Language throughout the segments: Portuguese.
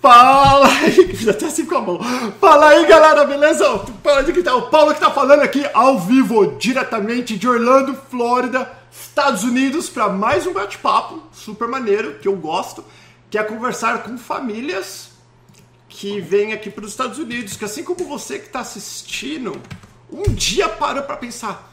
Fala aí, já tá assim com a mão. Fala aí, galera, beleza? Pode que tá, o Paulo que tá falando aqui ao vivo, diretamente de Orlando, Flórida, Estados Unidos, para mais um bate-papo super maneiro que eu gosto, que é conversar com famílias que vêm aqui para os Estados Unidos, que assim como você que está assistindo, um dia parou para pensar,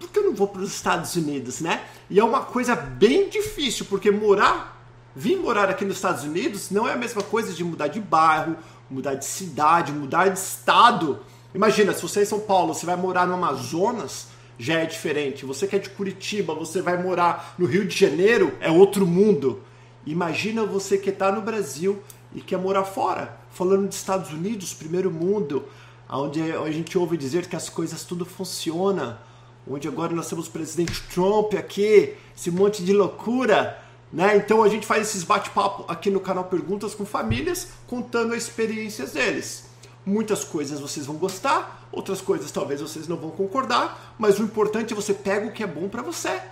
por que eu não vou para os Estados Unidos, né? E é uma coisa bem difícil, porque morar Vir morar aqui nos Estados Unidos não é a mesma coisa de mudar de bairro, mudar de cidade, mudar de estado. Imagina, se você é em São Paulo, você vai morar no Amazonas, já é diferente. Você que é de Curitiba, você vai morar no Rio de Janeiro, é outro mundo. Imagina você que está no Brasil e quer morar fora, falando de Estados Unidos, primeiro mundo, onde a gente ouve dizer que as coisas tudo funciona, onde agora nós temos o presidente Trump aqui, esse monte de loucura. Né? Então a gente faz esses bate-papo aqui no canal Perguntas com Famílias, contando as experiências deles. Muitas coisas vocês vão gostar, outras coisas talvez vocês não vão concordar, mas o importante é você pega o que é bom para você.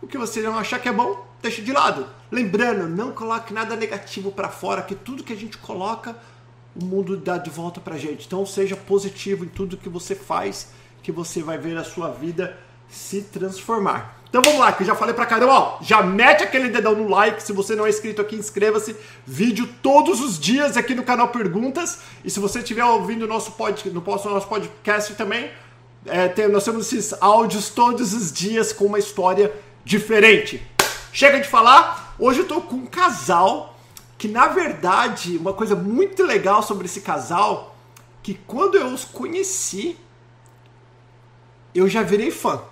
O que você não achar que é bom, deixa de lado. Lembrando, não coloque nada negativo para fora, que tudo que a gente coloca, o mundo dá de volta pra gente. Então seja positivo em tudo que você faz, que você vai ver a sua vida se transformar. Então vamos lá, que eu já falei pra caramba, ó, já mete aquele dedão no like, se você não é inscrito aqui, inscreva-se. Vídeo todos os dias aqui no canal Perguntas. E se você estiver ouvindo nosso, pod, no nosso podcast também, é, tem, nós temos esses áudios todos os dias com uma história diferente. Chega de falar, hoje eu tô com um casal que na verdade, uma coisa muito legal sobre esse casal, que quando eu os conheci, eu já virei fã.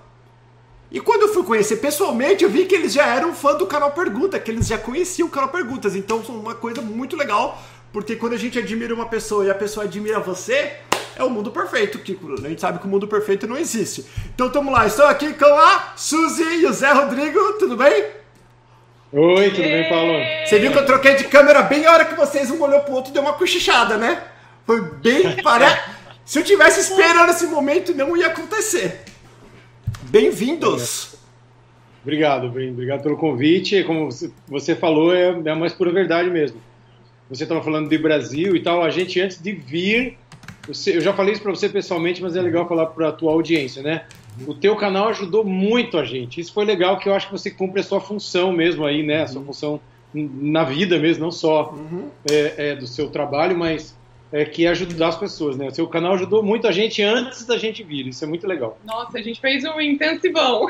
E quando eu fui conhecer pessoalmente, eu vi que eles já eram fã do canal Pergunta, que eles já conheciam o canal Perguntas. Então, uma coisa muito legal, porque quando a gente admira uma pessoa e a pessoa admira você, é o mundo perfeito, que a gente sabe que o mundo perfeito não existe. Então, estamos lá. Estou aqui com a Suzy e o Zé Rodrigo, tudo bem? Oi, tudo bem, Paulo? Você viu que eu troquei de câmera bem a hora que vocês um olhou pro outro e deu uma cochichada, né? Foi bem. Pare... Se eu tivesse esperando esse momento, não ia acontecer. Bem-vindos! Obrigado, obrigado pelo convite. Como você falou, é, é a mais pura verdade mesmo. Você estava falando de Brasil e tal. A gente, antes de vir, eu já falei isso para você pessoalmente, mas é legal falar para a tua audiência, né? O teu canal ajudou muito a gente. Isso foi legal, que eu acho que você cumpre a sua função mesmo aí, né? A sua função na vida mesmo, não só uhum. é, é, do seu trabalho, mas é, que é ajudar as pessoas, né? O seu canal ajudou muito a gente antes da gente vir, isso é muito legal. Nossa, a gente fez um intensivão.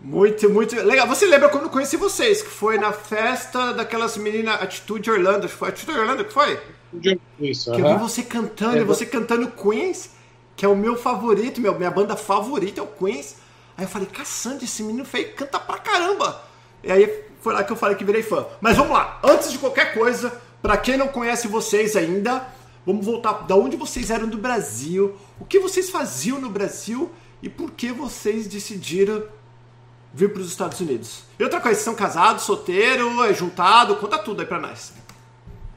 Muito, muito legal. Você lembra quando eu conheci vocês, que foi na festa daquelas meninas Atitude Orlando, foi Atitude Orlando que foi? Isso, Que uh -huh. eu vi você cantando, é, e você cantando Queens, que é o meu favorito, meu, minha banda favorita é o Queens. Aí eu falei, caçando, esse menino feio canta pra caramba. E aí foi lá que eu falei que virei fã. Mas vamos lá, antes de qualquer coisa, para quem não conhece vocês ainda, Vamos voltar da onde vocês eram do Brasil, o que vocês faziam no Brasil e por que vocês decidiram vir para os Estados Unidos. E outra coisa, vocês são casados, solteiro, é juntado, conta tudo aí para nós.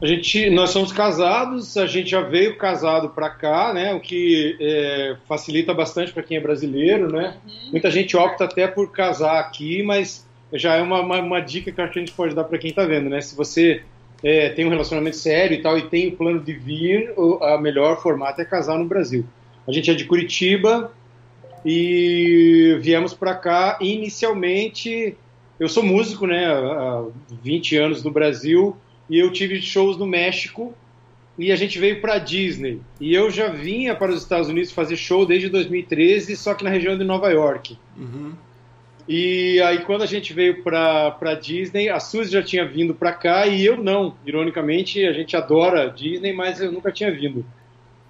A gente, nós somos casados, a gente já veio casado para cá, né? O que é, facilita bastante para quem é brasileiro, né? Uhum. Muita gente opta até por casar aqui, mas já é uma, uma, uma dica que a gente pode dar para quem está vendo, né? Se você é, tem um relacionamento sério e tal, e tem o plano de vir, o melhor formato é casar no Brasil. A gente é de Curitiba e viemos para cá inicialmente. Eu sou músico, né, há 20 anos no Brasil, e eu tive shows no México e a gente veio para Disney. E eu já vinha para os Estados Unidos fazer show desde 2013, só que na região de Nova York. Uhum. E aí, quando a gente veio para Disney, a Suzy já tinha vindo para cá e eu não. Ironicamente, a gente adora Disney, mas eu nunca tinha vindo.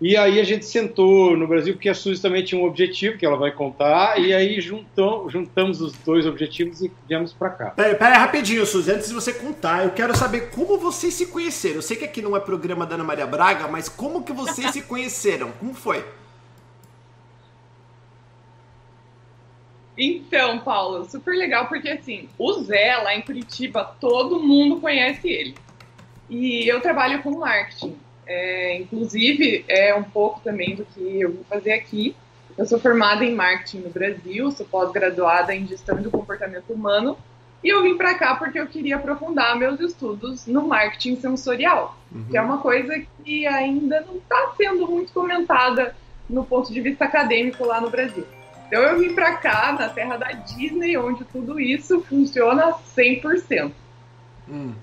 E aí a gente sentou no Brasil, porque a Suzy também tinha um objetivo que ela vai contar, e aí juntam, juntamos os dois objetivos e viemos para cá. Pera, pera rapidinho, Suzy, antes de você contar, eu quero saber como vocês se conheceram. Eu sei que aqui não é programa da Ana Maria Braga, mas como que vocês se conheceram? Como foi? Então, Paulo, super legal, porque assim, o Zé lá em Curitiba, todo mundo conhece ele. E eu trabalho com marketing. É, inclusive, é um pouco também do que eu vou fazer aqui. Eu sou formada em marketing no Brasil, sou pós-graduada em gestão do comportamento humano E eu vim para cá porque eu queria aprofundar meus estudos no marketing sensorial, uhum. que é uma coisa que ainda não está sendo muito comentada no ponto de vista acadêmico lá no Brasil. Então eu vim para cá, na terra da Disney, onde tudo isso funciona 100%. Hum.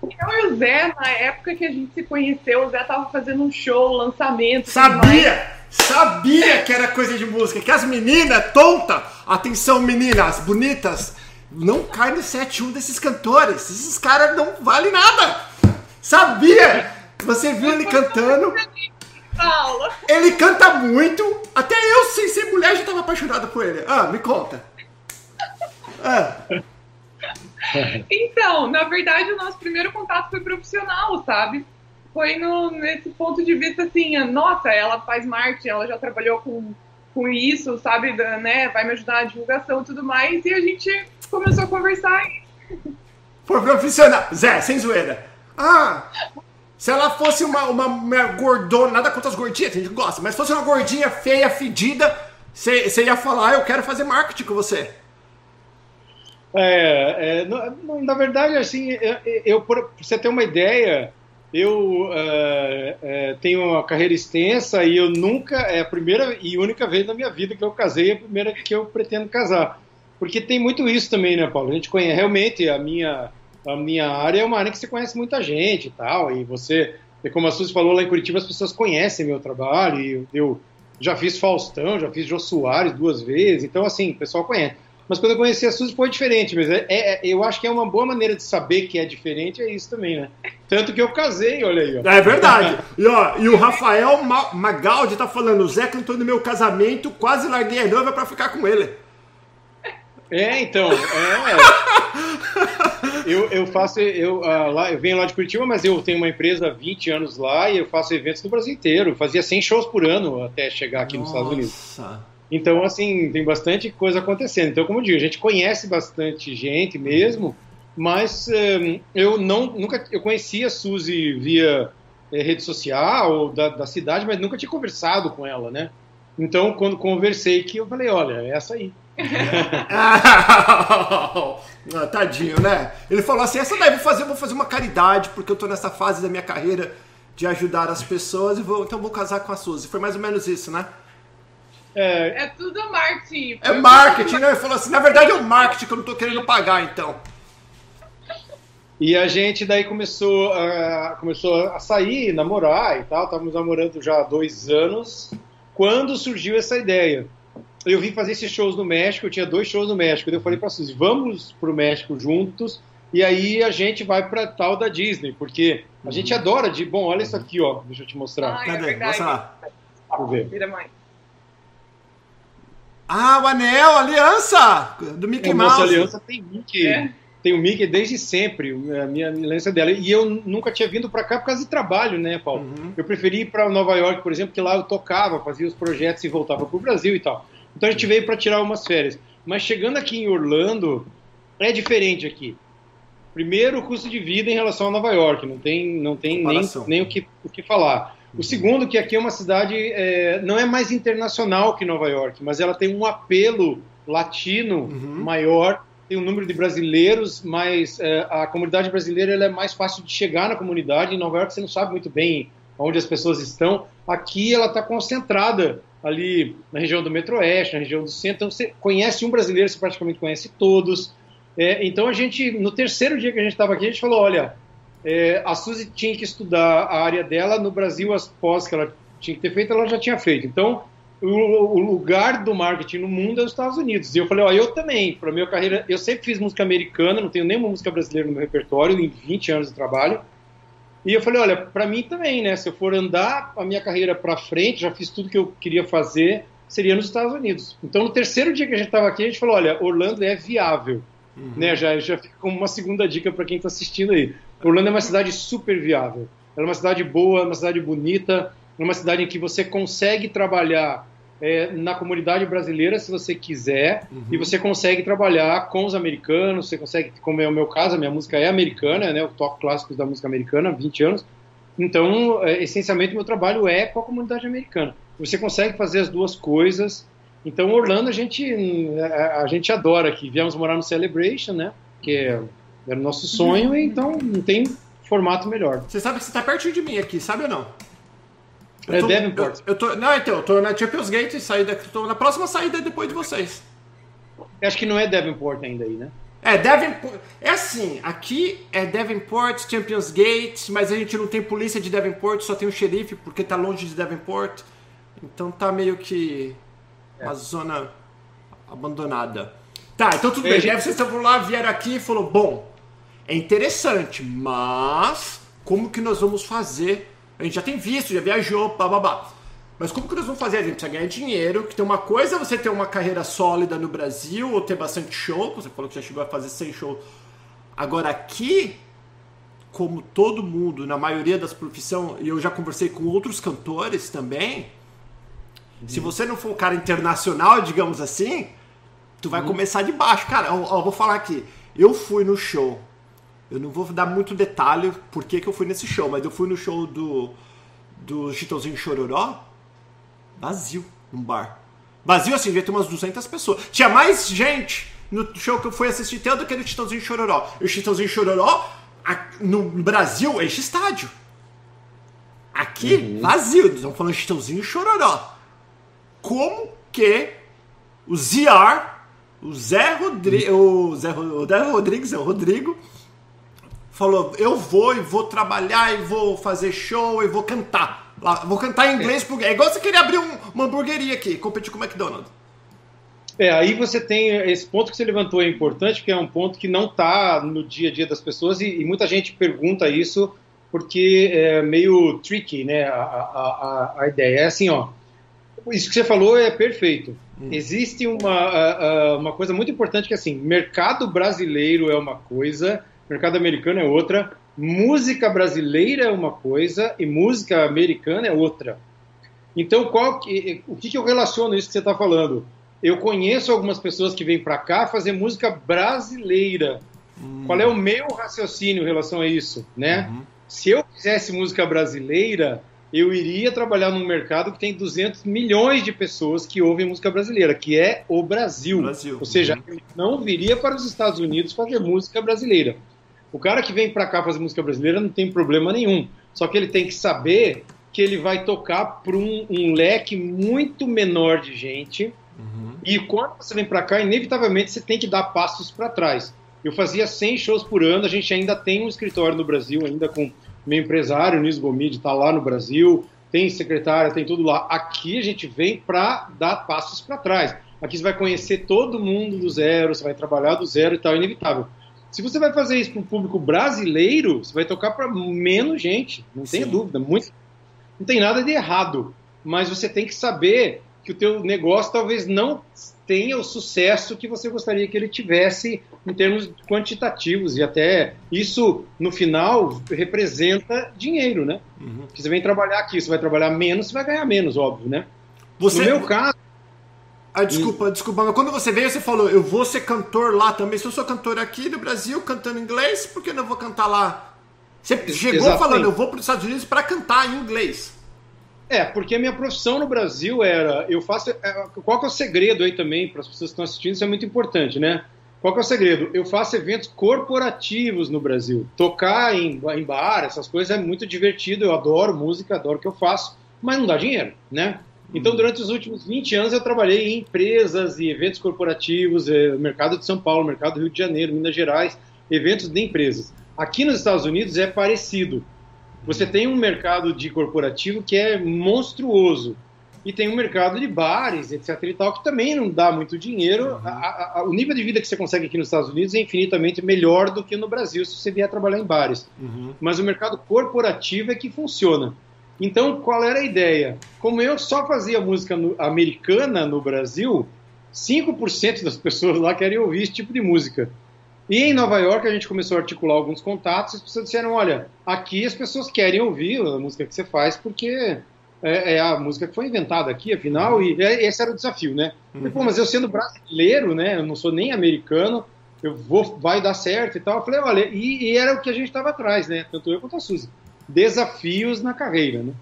Então o Zé, na época que a gente se conheceu, o Zé tava fazendo um show, lançamento. Sabia! Sabia que era coisa de música. Que as meninas, tonta, atenção meninas bonitas, não cai no 7-1 desses cantores. Esses caras não valem nada. Sabia! Você viu ele cantando. Ele canta muito. Até eu, sem ser mulher, já tava apaixonada por ele. Ah, me conta. Ah. Então, na verdade, o nosso primeiro contato foi profissional, sabe? Foi no, nesse ponto de vista assim, nossa, ela faz marketing, ela já trabalhou com, com isso, sabe, né? Vai me ajudar na divulgação e tudo mais, e a gente começou a conversar. Foi profissional. Zé, sem zoeira. Ah, se ela fosse uma, uma, uma gordona, nada contra as gordinhas, a gente gosta, mas fosse uma gordinha feia, fedida, você ia falar, ah, eu quero fazer marketing com você. É, é na verdade, assim, eu, eu para você ter uma ideia, eu é, é, tenho uma carreira extensa e eu nunca, é a primeira e única vez na minha vida que eu casei, é a primeira que eu pretendo casar. Porque tem muito isso também, né, Paulo? A gente conhece, realmente, a minha, a minha área é uma área que você conhece muita gente e tal, e você, como a Suzy falou lá em Curitiba, as pessoas conhecem meu trabalho, e eu, já fiz Faustão, já fiz Jô Soares duas vezes, então, assim, o pessoal conhece. Mas quando eu conheci a Suzy foi diferente, mas é, é, eu acho que é uma boa maneira de saber que é diferente, é isso também, né? Tanto que eu casei, olha aí. Ó. É verdade. e, ó, e o Rafael Magaldi tá falando, o Zé cantou no meu casamento, quase larguei a noiva pra ficar com ele. É, então, é. eu, eu faço, eu, uh, lá, eu venho lá de Curitiba, mas eu tenho uma empresa há 20 anos lá e eu faço eventos no Brasil inteiro. Eu fazia 100 shows por ano até chegar aqui Nossa. nos Estados Unidos. Então, assim, tem bastante coisa acontecendo. Então, como eu digo, a gente conhece bastante gente mesmo, mas um, eu não, nunca, eu conhecia a Suzy via é, rede social da, da cidade, mas nunca tinha conversado com ela, né? Então, quando conversei que eu falei, olha, é essa aí. ah, tadinho, né? Ele falou assim: essa daí vou fazer, vou fazer uma caridade, porque eu tô nessa fase da minha carreira de ajudar as pessoas e vou, então vou casar com a Suzy. Foi mais ou menos isso, né? É, é tudo marketing. É marketing, né? Ele falou assim, na verdade é o marketing que eu não tô querendo pagar, então. E a gente daí começou a, começou a sair, namorar e tal. Estávamos namorando já há dois anos. Quando surgiu essa ideia? Eu vim fazer esses shows no México, eu tinha dois shows no México. Daí eu falei para Suzy, vamos pro México juntos. E aí a gente vai para tal da Disney, porque a uhum. gente adora de. Bom, olha isso aqui, ó. Deixa eu te mostrar. Ai, é Cadê? É Mostra lá. Eu ver. Vira. Ah, o anel, a aliança do Mickey é, Mouse. Nossa aliança tem Mickey. É. Tem o Mickey desde sempre, a minha aliança dela. E eu nunca tinha vindo para cá por causa de trabalho, né, Paulo? Uhum. Eu preferi ir para Nova York, por exemplo, que lá eu tocava, fazia os projetos e voltava para o Brasil e tal. Então a gente veio para tirar umas férias. Mas chegando aqui em Orlando, é diferente aqui. Primeiro, o custo de vida em relação a Nova York, não tem, não tem nem, nem o, que, o que falar. O segundo, que aqui é uma cidade, é, não é mais internacional que Nova York, mas ela tem um apelo latino uhum. maior, tem um número de brasileiros, mas é, a comunidade brasileira é mais fácil de chegar na comunidade. Em Nova York você não sabe muito bem onde as pessoas estão. Aqui ela está concentrada ali na região do Metro-Oeste, na região do centro. Então você conhece um brasileiro, você praticamente conhece todos. É, então a gente, no terceiro dia que a gente estava aqui, a gente falou, olha, é, a Suzy tinha que estudar a área dela no Brasil, as pós que ela tinha que ter feito, ela já tinha feito. Então, o, o lugar do marketing no mundo é os Estados Unidos. E eu falei, ó, eu também, para minha carreira, eu sempre fiz música americana, não tenho nenhuma música brasileira no meu repertório, em 20 anos de trabalho. E eu falei, olha, para mim também, né? Se eu for andar a minha carreira para frente, já fiz tudo que eu queria fazer, seria nos Estados Unidos. Então, no terceiro dia que a gente estava aqui, a gente falou, olha, Orlando é viável. Uhum. Né, já, já fica como uma segunda dica para quem está assistindo aí. Orlando é uma cidade super viável. Ela é uma cidade boa, é uma cidade bonita, é uma cidade em que você consegue trabalhar é, na comunidade brasileira se você quiser, uhum. e você consegue trabalhar com os americanos, você consegue, como é o meu caso, a minha música é americana, né, eu toco clássicos da música americana há 20 anos, então, é, essencialmente, meu trabalho é com a comunidade americana. Você consegue fazer as duas coisas. Então, Orlando, a gente, a, a gente adora aqui. Viemos morar no Celebration, né? que era o nosso sonho, então não tem formato melhor. Você sabe que você tá pertinho de mim aqui, sabe ou não? Eu é tô, Davenport. Eu, eu, tô, não, então, eu tô na Champions Gate, saída, tô na próxima saída depois de vocês. Eu acho que não é Davenport ainda aí, né? É, Davenport. É assim, aqui é Davenport, Champions Gate, mas a gente não tem polícia de Davenport, só tem o xerife, porque tá longe de Davenport. Então tá meio que é. uma zona abandonada. Tá, então tudo bem. Gente... Aí vocês estavam lá, vieram aqui e falou: bom, é interessante, mas como que nós vamos fazer? A gente já tem visto, já viajou, babá. Mas como que nós vamos fazer? A gente precisa ganhar dinheiro, que tem uma coisa é você ter uma carreira sólida no Brasil ou ter bastante show, você falou que já chegou a fazer 100 shows. Agora aqui, como todo mundo, na maioria das profissões, e eu já conversei com outros cantores também, uhum. se você não for um cara internacional, digamos assim, tu vai uhum. começar de baixo. Cara, ó, ó, vou falar aqui, eu fui no show, eu não vou dar muito detalhe por que, que eu fui nesse show, mas eu fui no show do, do Chitãozinho Chororó, vazio, num bar. Vazio assim, devia ter umas 200 pessoas. Tinha mais gente no show que eu fui assistir até do que no Chitãozinho Chororó. E o Chitãozinho Chororó, no Brasil, enche estádio. Aqui, uhum. vazio. Estão falando Chitãozinho Chororó. Como que o ZR, o Zé, Rodri o Zé, o Zé Rodrigues, é o Rodrigo, falou: Eu vou e vou trabalhar e vou fazer show e vou cantar. Lá, vou cantar em inglês, porque é igual você querer abrir um, uma hamburgueria aqui, competir com o McDonald's. É, aí você tem esse ponto que você levantou é importante, porque é um ponto que não está no dia a dia das pessoas e, e, muita gente pergunta isso porque é meio tricky, né? A, a, a, a ideia é assim, ó. Isso que você falou é perfeito. Hum. Existe uma, uma coisa muito importante que é assim, mercado brasileiro é uma coisa, mercado americano é outra, música brasileira é uma coisa e música americana é outra. Então, qual que, o que, que eu relaciono isso que você está falando? Eu conheço algumas pessoas que vêm para cá fazer música brasileira. Hum. Qual é o meu raciocínio em relação a isso, né? Uhum. Se eu fizesse música brasileira, eu iria trabalhar num mercado que tem 200 milhões de pessoas que ouvem música brasileira, que é o Brasil. Brasil. Ou seja, uhum. eu não viria para os Estados Unidos fazer música brasileira. O cara que vem para cá fazer música brasileira não tem problema nenhum. Só que ele tem que saber que ele vai tocar para um, um, leque muito menor de gente. Uhum. E quando você vem para cá, inevitavelmente você tem que dar passos para trás. Eu fazia 100 shows por ano, a gente ainda tem um escritório no Brasil, ainda com meu empresário, Nis Gomide, está lá no Brasil, tem secretária, tem tudo lá. Aqui a gente vem para dar passos para trás. Aqui você vai conhecer todo mundo do zero, você vai trabalhar do zero e tal, é inevitável. Se você vai fazer isso para o público brasileiro, você vai tocar para menos gente, não tenha dúvida. Muito, não tem nada de errado, mas você tem que saber que o teu negócio talvez não tenha o sucesso que você gostaria que ele tivesse em termos quantitativos e até isso no final representa dinheiro, né? Uhum. você vem trabalhar aqui, você vai trabalhar menos, você vai ganhar menos, óbvio, né? Você... No meu caso, ah, desculpa, e... desculpa, mas quando você veio, você falou, eu vou ser cantor lá também. Se eu sou cantor aqui no Brasil, cantando inglês, por que não vou cantar lá? Você chegou Exatamente. falando, eu vou para os Estados Unidos para cantar em inglês. É, porque a minha profissão no Brasil era, eu faço, é, qual que é o segredo aí também, para as pessoas que estão assistindo, isso é muito importante, né? Qual que é o segredo? Eu faço eventos corporativos no Brasil. Tocar em, em bar, essas coisas é muito divertido, eu adoro música, adoro o que eu faço, mas não dá dinheiro, né? Então, durante os últimos 20 anos, eu trabalhei em empresas e eventos corporativos, eh, mercado de São Paulo, mercado do Rio de Janeiro, Minas Gerais, eventos de empresas. Aqui nos Estados Unidos é parecido. Você tem um mercado de corporativo que é monstruoso e tem um mercado de bares, etc. e tal, que também não dá muito dinheiro. Uhum. A, a, o nível de vida que você consegue aqui nos Estados Unidos é infinitamente melhor do que no Brasil se você vier trabalhar em bares. Uhum. Mas o mercado corporativo é que funciona. Então, qual era a ideia? Como eu só fazia música no, americana no Brasil, 5% das pessoas lá querem ouvir esse tipo de música. E em Nova York a gente começou a articular alguns contatos e as pessoas disseram, olha, aqui as pessoas querem ouvir a música que você faz porque é, é a música que foi inventada aqui, afinal, e é, esse era o desafio, né? Uhum. Pô, mas eu sendo brasileiro, né, eu não sou nem americano, eu vou, vai dar certo e tal. Eu falei, olha, e, e era o que a gente estava atrás, né? Tanto eu quanto a Suzy desafios na carreira, né?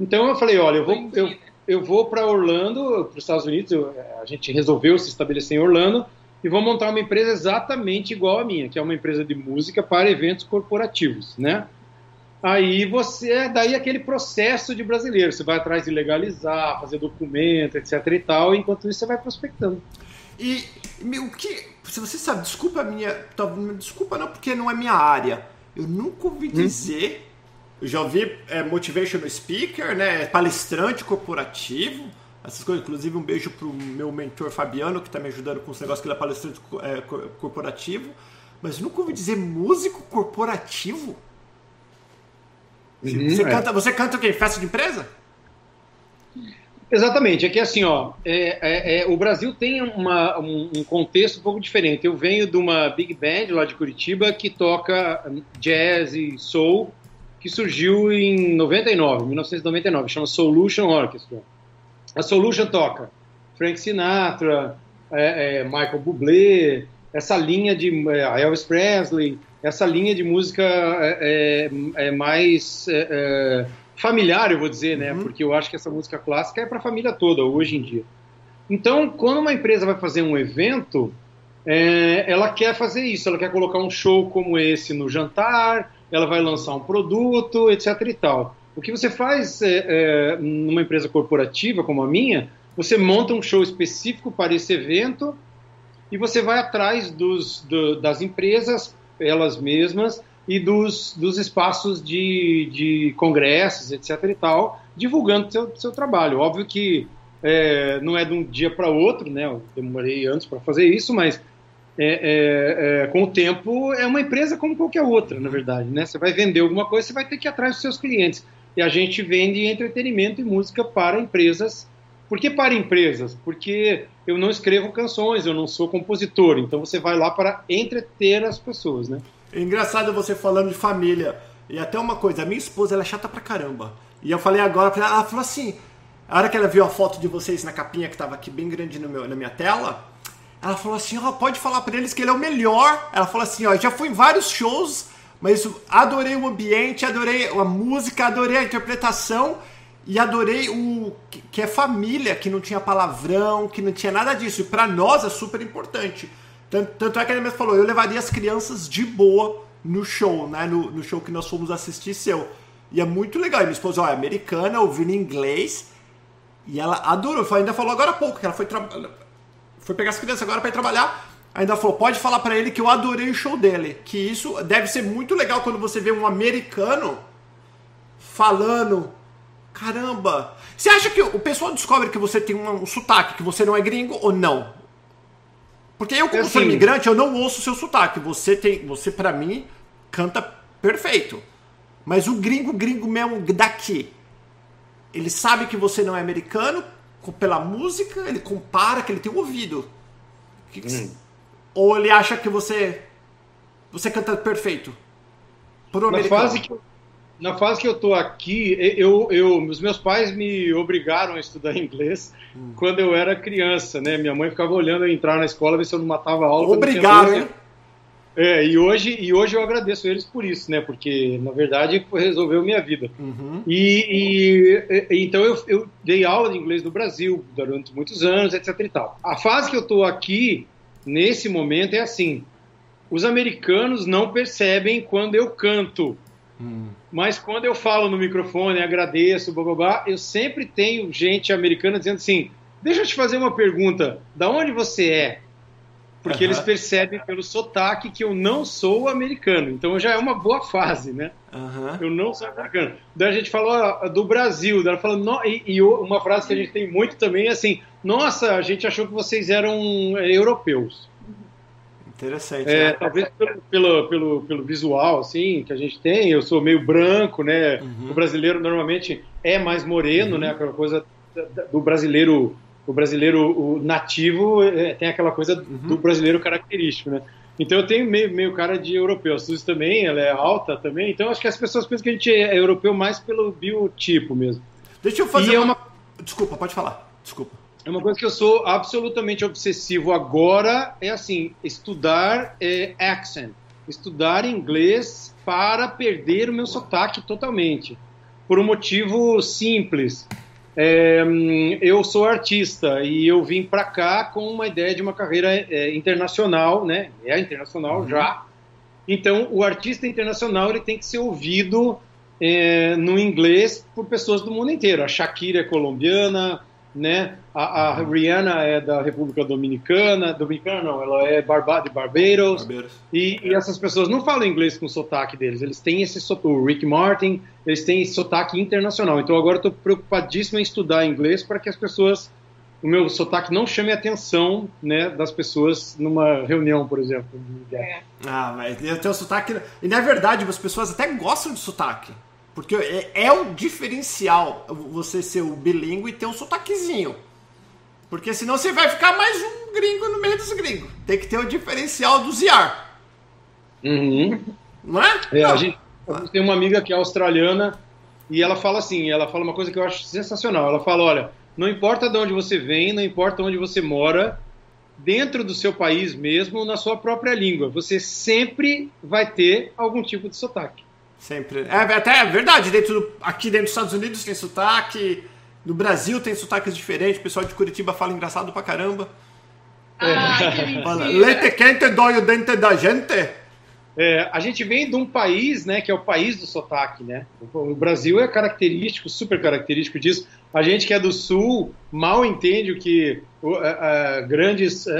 Então eu falei, olha, eu vou, eu, eu vou para Orlando, para os Estados Unidos, eu, a gente resolveu se estabelecer em Orlando, e vou montar uma empresa exatamente igual a minha, que é uma empresa de música para eventos corporativos, né? Aí você, é daí aquele processo de brasileiro, você vai atrás de legalizar, fazer documento, etc e tal, enquanto isso você vai prospectando. E o que, se você sabe, desculpa a minha, desculpa não porque não é minha área. Eu nunca ouvi hum? Eu já ouvi é, motivational speaker, né, palestrante corporativo, essas coisas. Inclusive, um beijo pro meu mentor Fabiano, que está me ajudando com os negócios que ele é palestrante é, corporativo. Mas nunca ouvi dizer músico corporativo. Uhum, você, é. canta, você canta o quê? Festa de empresa? Exatamente, é que assim, ó, é, é, é, o Brasil tem uma, um, um, contexto um pouco diferente. Eu venho de uma big band lá de Curitiba que toca jazz e soul, que surgiu em 99, 1999, chama Solution Orchestra. A Solution toca Frank Sinatra, é, é, Michael Bublé, essa linha de é, Elvis Presley, essa linha de música é, é, é mais é, familiar, eu vou dizer, né? Uhum. Porque eu acho que essa música clássica é para a família toda hoje em dia. Então, quando uma empresa vai fazer um evento, ela quer fazer isso, ela quer colocar um show como esse no jantar, ela vai lançar um produto, etc. e tal. O que você faz é, é, numa empresa corporativa como a minha, você monta um show específico para esse evento e você vai atrás dos, do, das empresas, elas mesmas, e dos, dos espaços de, de congressos, etc. e tal, divulgando seu, seu trabalho. Óbvio que é, não é de um dia para outro, né? Eu demorei anos para fazer isso, mas é, é, é, com o tempo é uma empresa como qualquer outra, na verdade, né? Você vai vender alguma coisa, você vai ter que ir atrás dos seus clientes. E a gente vende entretenimento e música para empresas. Por que para empresas? Porque eu não escrevo canções, eu não sou compositor. Então você vai lá para entreter as pessoas, né? É engraçado você falando de família. E até uma coisa, a minha esposa ela é chata pra caramba. E eu falei agora ela, ela falou assim, a hora que ela viu a foto de vocês na capinha que tava aqui bem grande meu, na minha tela, ela falou assim, ó, oh, pode falar para eles que ele é o melhor. Ela falou assim, ó, já fui em vários shows mas adorei o ambiente, adorei a música, adorei a interpretação e adorei o que é família, que não tinha palavrão, que não tinha nada disso. E para nós é super importante. Tanto, tanto, é que ele mesmo falou, eu levaria as crianças de boa no show, né? No, no show que nós fomos assistir seu. E é muito legal. E minha esposa ó, é americana, ouvindo inglês. E ela adorou. Ainda falou agora há pouco que ela foi, foi pegar as crianças agora para ir trabalhar. Ainda falou, pode falar para ele que eu adorei o show dele. Que isso deve ser muito legal quando você vê um americano falando. Caramba! Você acha que o pessoal descobre que você tem um, um sotaque, que você não é gringo ou não? Porque eu, como sou imigrante, eu não ouço o seu sotaque. Você tem. Você, para mim, canta perfeito. Mas o gringo, gringo mesmo daqui, ele sabe que você não é americano pela música, ele compara que ele tem um ouvido. Que que hum. Ou ele acha que você você canta perfeito? Pro na fase que na fase que eu tô aqui, eu, eu, os meus pais me obrigaram a estudar inglês hum. quando eu era criança, né? Minha mãe ficava olhando eu entrar na escola, ver se eu não matava a aula. Obrigado, hein? É, e hoje, e hoje eu agradeço eles por isso, né? Porque, na verdade, resolveu minha vida. Uhum. E, e, então eu, eu dei aula de inglês no Brasil durante muitos anos, etc e tal. A fase que eu tô aqui, nesse momento é assim: os americanos não percebem quando eu canto. Hum. Mas quando eu falo no microfone, agradeço, blá, blá, blá, eu sempre tenho gente americana dizendo assim: deixa eu te fazer uma pergunta, da onde você é? Porque eles percebem pelo sotaque que eu não sou americano. Então já é uma boa fase, né? Eu não sou americano. Daí a gente falou do Brasil. Daí ela falou, e, e, uma frase que a gente tem muito também é assim: Nossa, a gente achou que vocês eram é, europeus. Interessante. É, né? Talvez pelo, pelo, pelo, pelo, visual, assim, que a gente tem. Eu sou meio branco, né? Uhum. O brasileiro normalmente é mais moreno, uhum. né? Aquela coisa do brasileiro o brasileiro o nativo é, tem aquela coisa uhum. do brasileiro característico, né? Então eu tenho meio, meio cara de europeu. A Suzy também, ela é alta também. Então acho que as pessoas pensam que a gente é europeu mais pelo biotipo mesmo. Deixa eu fazer é uma... É uma... Desculpa, pode falar. Desculpa. É uma coisa que eu sou absolutamente obsessivo agora, é assim, estudar é, accent. Estudar inglês para perder o meu sotaque totalmente. Por um motivo simples É, eu sou artista e eu vim para cá com uma ideia de uma carreira é, internacional, né? É internacional uhum. já. Então, o artista internacional ele tem que ser ouvido é, no inglês por pessoas do mundo inteiro. A Shakira é colombiana, né? A, a, Rihanna é da República Dominicana, Dominicana não, ela é Barba, de Barbados, Barbados. E, e, essas pessoas não falam inglês com o sotaque deles, eles têm esse sotaque, o Rick Martin, eles têm esse sotaque internacional, então agora eu estou preocupadíssimo em estudar inglês para que as pessoas, o meu sotaque não chame a atenção, né, das pessoas numa reunião, por exemplo. É. Ah, mas eu tenho sotaque, e na verdade as pessoas até gostam de sotaque. Porque é, é o diferencial você ser o bilíngue e ter um sotaquezinho. Porque senão você vai ficar mais um gringo no meio dos gringos. Tem que ter o diferencial do Ziar. Uhum. Não é? é Não. A, gente, a gente tem uma amiga que é australiana e ela fala assim, ela fala uma coisa que eu acho sensacional. Ela fala, olha, não importa de onde você vem, não importa onde você mora, dentro do seu país mesmo, na sua própria língua, você sempre vai ter algum tipo de sotaque. Sempre. É até é verdade, dentro do, aqui dentro dos Estados Unidos tem sotaque, no Brasil tem sotaques diferentes, o pessoal de Curitiba fala engraçado pra caramba. Ai, fala, leite quente dói o dente da gente. É, a gente vem de um país, né, que é o país do sotaque, né? O Brasil é característico, super característico disso. A gente que é do sul mal entende o que uh, uh, grandes uh,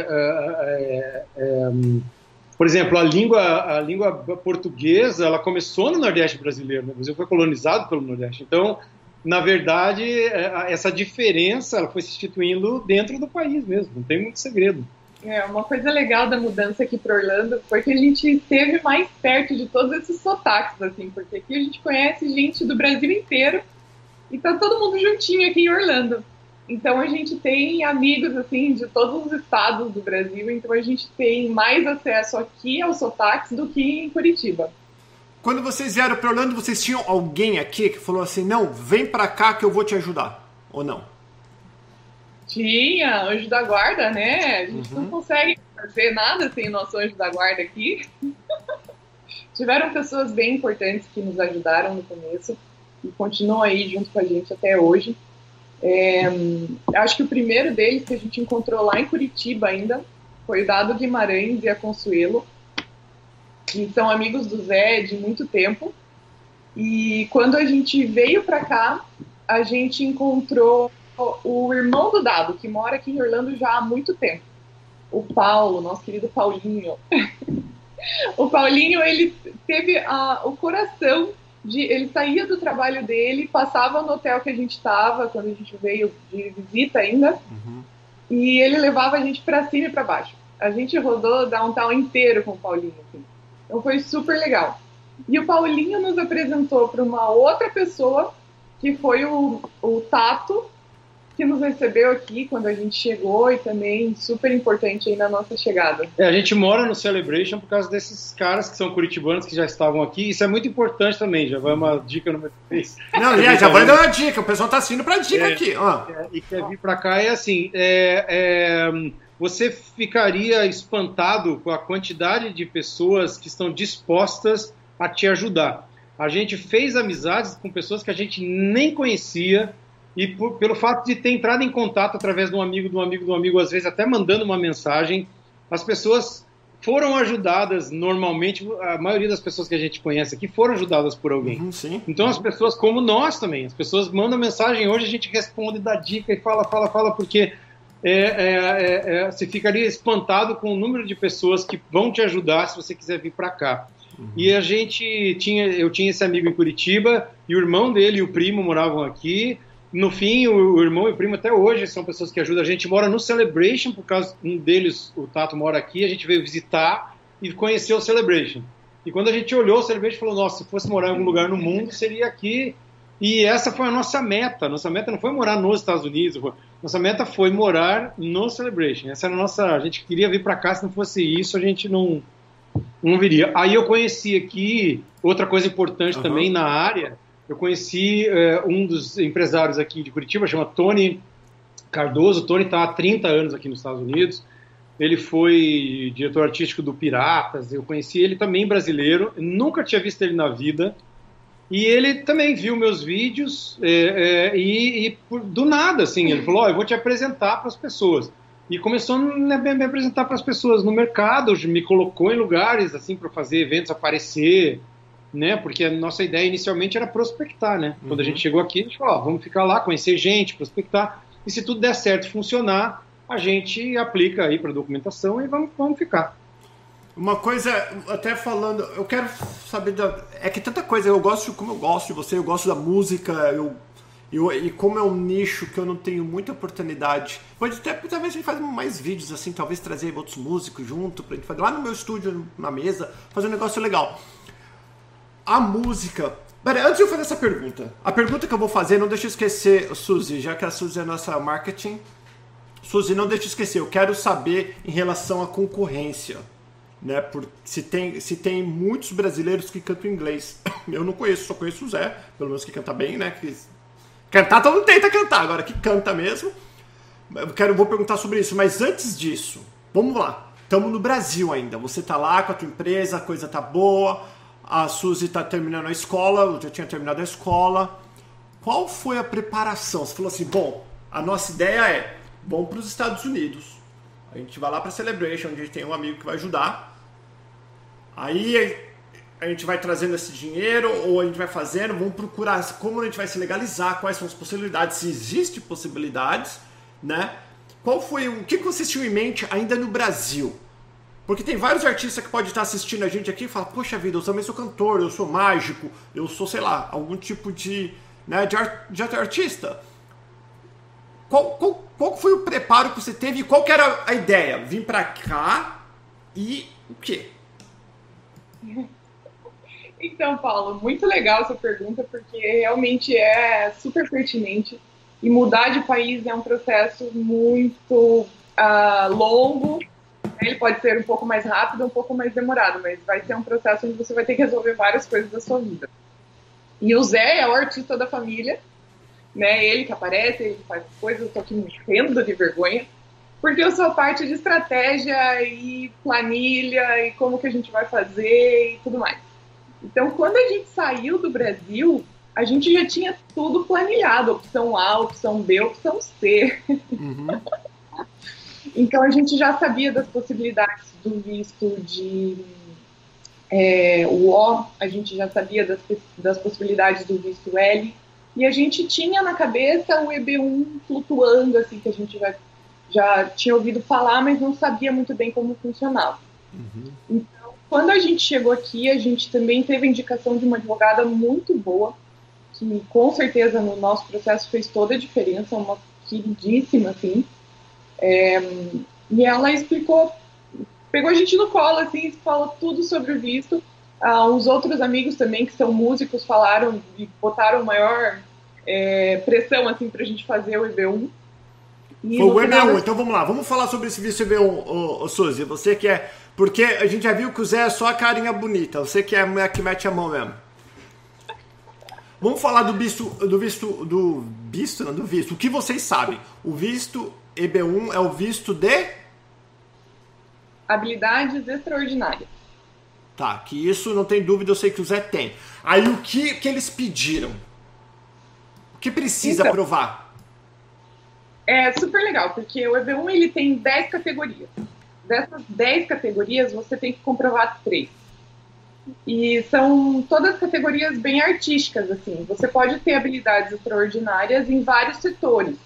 por exemplo, a língua, a língua portuguesa, ela começou no Nordeste brasileiro, né? o Brasil foi colonizado pelo Nordeste. Então, na verdade, é, essa diferença ela foi se instituindo dentro do país mesmo, não tem muito segredo. É, uma coisa legal da mudança aqui para Orlando foi que a gente esteve mais perto de todos esses sotaques, assim, porque aqui a gente conhece gente do Brasil inteiro e tá todo mundo juntinho aqui em Orlando. Então a gente tem amigos assim de todos os estados do Brasil, então a gente tem mais acesso aqui aos sotaques do que em Curitiba. Quando vocês vieram para Orlando, vocês tinham alguém aqui que falou assim: "Não, vem para cá que eu vou te ajudar", ou não? Tinha, anjo da guarda, né? A gente uhum. não consegue fazer nada sem o nosso anjo da guarda aqui. Tiveram pessoas bem importantes que nos ajudaram no começo e continuam aí junto com a gente até hoje. É, acho que o primeiro deles que a gente encontrou lá em Curitiba ainda foi o Dado Guimarães e a Consuelo, que são amigos do Zé de muito tempo. E quando a gente veio para cá, a gente encontrou o irmão do Dado, que mora aqui em Orlando já há muito tempo. O Paulo, nosso querido Paulinho. o Paulinho, ele teve a, o coração de, ele saía do trabalho dele, passava no hotel que a gente estava, quando a gente veio de visita ainda, uhum. e ele levava a gente para cima e para baixo. A gente rodou downtown inteiro com o Paulinho. Assim. Então foi super legal. E o Paulinho nos apresentou para uma outra pessoa, que foi o, o Tato, que nos recebeu aqui quando a gente chegou e também super importante aí na nossa chegada. É, a gente mora no Celebration por causa desses caras que são curitibanos que já estavam aqui. Isso é muito importante também, já vai uma dica no vez. Não, já, já vai dar uma dica, o pessoal tá assistindo pra dica é, aqui. Ó. É, e quer vir pra cá é assim, é, é, você ficaria espantado com a quantidade de pessoas que estão dispostas a te ajudar. A gente fez amizades com pessoas que a gente nem conhecia, e por, pelo fato de ter entrado em contato através de um amigo, de um amigo, de um amigo, às vezes até mandando uma mensagem, as pessoas foram ajudadas normalmente, a maioria das pessoas que a gente conhece aqui foram ajudadas por alguém. Uhum, então as pessoas, como nós também, as pessoas mandam mensagem, hoje a gente responde, dá dica e fala, fala, fala, porque é, é, é, é você ficaria espantado com o número de pessoas que vão te ajudar se você quiser vir para cá. Uhum. E a gente tinha, eu tinha esse amigo em Curitiba, e o irmão dele e o primo moravam aqui, no fim, o, o, irmão e o primo até hoje são pessoas que ajudam. A gente mora no Celebration, por causa um deles, o Tato, mora aqui. A gente veio visitar e conheceu o Celebration. E quando a gente olhou o Celebration, falou: Nossa, se fosse morar em algum lugar no mundo, seria aqui. E essa foi a nossa meta. Nossa meta não foi morar nos Estados Unidos. Nossa meta foi morar no Celebration. Essa era a nossa. A gente queria vir para cá. Se não fosse isso, a gente não, não viria. Aí eu conheci aqui outra coisa importante uhum. também na área eu conheci é, um dos empresários aqui de Curitiba, chama Tony Cardoso. Tony está há 30 anos aqui nos Estados Unidos. Ele foi diretor artístico do Piratas. Eu conheci ele também brasileiro. Nunca tinha visto ele na vida. E ele também viu meus vídeos é, é, e, e por, do nada, assim, ele falou: oh, eu vou te apresentar para as pessoas. E começou a me apresentar para as pessoas no mercado, me colocou em lugares assim para fazer eventos aparecer, né? Porque a nossa ideia inicialmente era prospectar, né? Quando a gente uhum. chegou aqui, a gente falou: oh, vamos ficar lá, conhecer gente, prospectar. E se tudo der certo, funcionar, a gente aplica aí para documentação e vamos, vamos ficar. Uma coisa, até falando, eu quero saber da. É que tanta coisa, eu gosto, como eu gosto de você, eu gosto da música, eu, eu, e como é um nicho que eu não tenho muita oportunidade. Pode até, talvez a gente faça mais vídeos assim, talvez trazer outros músicos junto, pra gente fazer lá no meu estúdio, na mesa, fazer um negócio legal. A música. Pera, antes de eu fazer essa pergunta, a pergunta que eu vou fazer, não deixa eu esquecer, Suzy, já que a Suzy é nossa marketing. Suzy, não deixa eu esquecer, eu quero saber em relação à concorrência né? Por, se, tem, se tem muitos brasileiros que cantam inglês. Eu não conheço, só conheço o Zé, pelo menos que canta bem, né? Que, cantar todo mundo tenta cantar, agora que canta mesmo. Eu quero, vou perguntar sobre isso, mas antes disso, vamos lá. Estamos no Brasil ainda. Você está lá com a tua empresa, a coisa tá boa. A Suzy está terminando a escola, eu já tinha terminado a escola. Qual foi a preparação? Você falou assim: bom, a nossa ideia é vamos para os Estados Unidos. A gente vai lá para Celebration, onde a gente tem um amigo que vai ajudar. Aí a gente vai trazendo esse dinheiro ou a gente vai fazendo, vamos procurar como a gente vai se legalizar, quais são as possibilidades, se existem possibilidades, né? Qual foi o que vocês tinham em mente ainda no Brasil? Porque tem vários artistas que podem estar assistindo a gente aqui e falar, poxa vida, eu também sou cantor, eu sou mágico, eu sou, sei lá, algum tipo de, né, de, art, de artista. Qual, qual, qual foi o preparo que você teve e qual era a ideia? Vim pra cá e o quê? Então, Paulo, muito legal essa pergunta, porque realmente é super pertinente. E mudar de país é um processo muito uh, longo. Ele pode ser um pouco mais rápido, um pouco mais demorado, mas vai ser um processo onde você vai ter que resolver várias coisas da sua vida. E o Zé é o artista da família, né? Ele que aparece, ele faz coisas, eu tô aqui morrendo de vergonha porque eu sou parte de estratégia e planilha e como que a gente vai fazer e tudo mais. Então, quando a gente saiu do Brasil, a gente já tinha tudo planilhado, opção A, opção B, opção C. Uhum. então, a gente já sabia das possibilidades do visto de é, o O, a gente já sabia das, das possibilidades do visto L, e a gente tinha na cabeça o EB1 flutuando, assim, que a gente vai já tinha ouvido falar, mas não sabia muito bem como funcionava. Uhum. Então, quando a gente chegou aqui, a gente também teve a indicação de uma advogada muito boa, que com certeza no nosso processo fez toda a diferença, uma queridíssima, assim. É, e ela explicou, pegou a gente no colo, assim, falou tudo sobre o visto. Ah, os outros amigos também, que são músicos, falaram e botaram maior é, pressão, assim, pra gente fazer o EB1. E Foi o EB1, então vamos lá, vamos falar sobre esse visto EB1, ô, ô, Suzy. Você que é. Porque a gente já viu que o Zé é só a carinha bonita, você que é a mulher que mete a mão mesmo. Vamos falar do visto, do visto, do visto, não, do visto. O que vocês sabem? O visto EB1 é o visto de habilidades extraordinárias. Tá, que isso não tem dúvida, eu sei que o Zé tem. Aí o que que eles pediram? O que precisa então, provar? é super legal, porque o EB1 ele tem 10 categorias. Dessas 10 categorias, você tem que comprovar três. E são todas categorias bem artísticas, assim. Você pode ter habilidades extraordinárias em vários setores,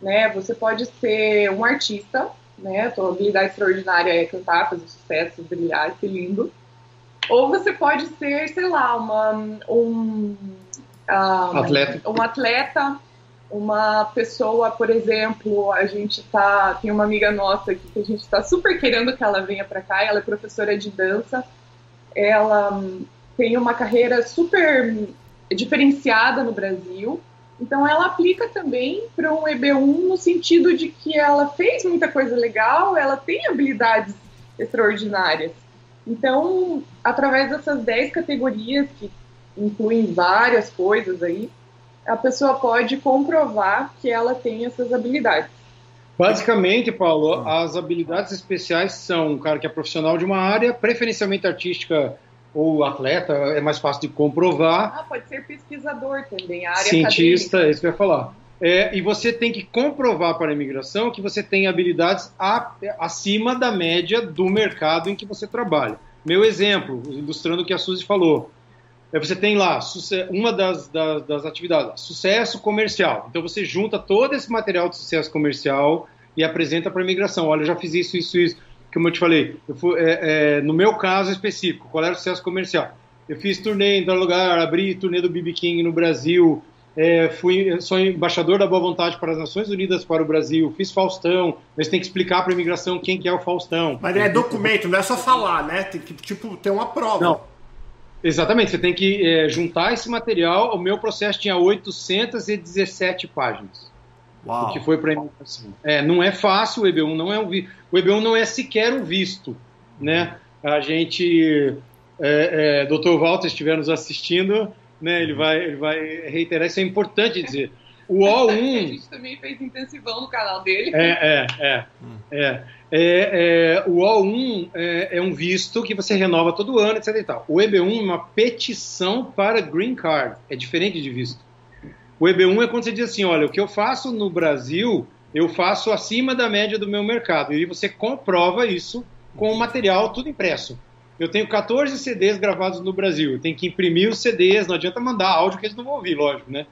né? Você pode ser um artista, né? A tua habilidade extraordinária é cantar, fazer sucesso, brilhar, ser lindo. Ou você pode ser, sei lá, uma, um, um atleta. um atleta uma pessoa, por exemplo, a gente tá, tem uma amiga nossa aqui que a gente está super querendo que ela venha para cá, ela é professora de dança, ela hum, tem uma carreira super diferenciada no Brasil, então ela aplica também para um EB1 no sentido de que ela fez muita coisa legal, ela tem habilidades extraordinárias. Então, através dessas 10 categorias que incluem várias coisas aí, a pessoa pode comprovar que ela tem essas habilidades. Basicamente, Paulo, as habilidades especiais são um cara que é profissional de uma área, preferencialmente artística ou atleta, é mais fácil de comprovar. Ah, pode ser pesquisador também, a área Cientista, acadêmica. é isso que eu ia falar. É, e você tem que comprovar para a imigração que você tem habilidades a, acima da média do mercado em que você trabalha. Meu exemplo, ilustrando o que a Suzy falou. É, você tem lá uma das, das, das atividades, sucesso comercial. Então você junta todo esse material de sucesso comercial e apresenta para a imigração. Olha, eu já fiz isso, isso, isso. Como eu te falei, eu fui, é, é, no meu caso específico, qual era o sucesso comercial? Eu fiz turnê em tal lugar, abri turnê do BB King no Brasil, é, fui, sou embaixador da Boa Vontade para as Nações Unidas para o Brasil, fiz Faustão, mas tem que explicar para a imigração quem que é o Faustão. Mas é documento, não é só falar, né? Tem que, tipo, ter uma prova. Não. Exatamente, você tem que é, juntar esse material. O meu processo tinha 817 páginas. Uau. O que foi para imigração. É, não é fácil o EB1, não é um vi... o EB1 não é sequer um visto, né? A gente, é, é, Dr. Walter estiver nos assistindo, né? Ele vai, ele vai reiterar, isso é importante dizer. O A O1. gente também fez intensivão no canal dele. É, é, é. é. É, é, o O1 é, é um visto que você renova todo ano, etc. E tal. O EB1 é uma petição para green card. É diferente de visto. O EB1 é quando você diz assim: olha, o que eu faço no Brasil, eu faço acima da média do meu mercado. E você comprova isso com o material tudo impresso. Eu tenho 14 CDs gravados no Brasil. Tenho que imprimir os CDs, não adianta mandar áudio que eles não vão ouvir, lógico, né?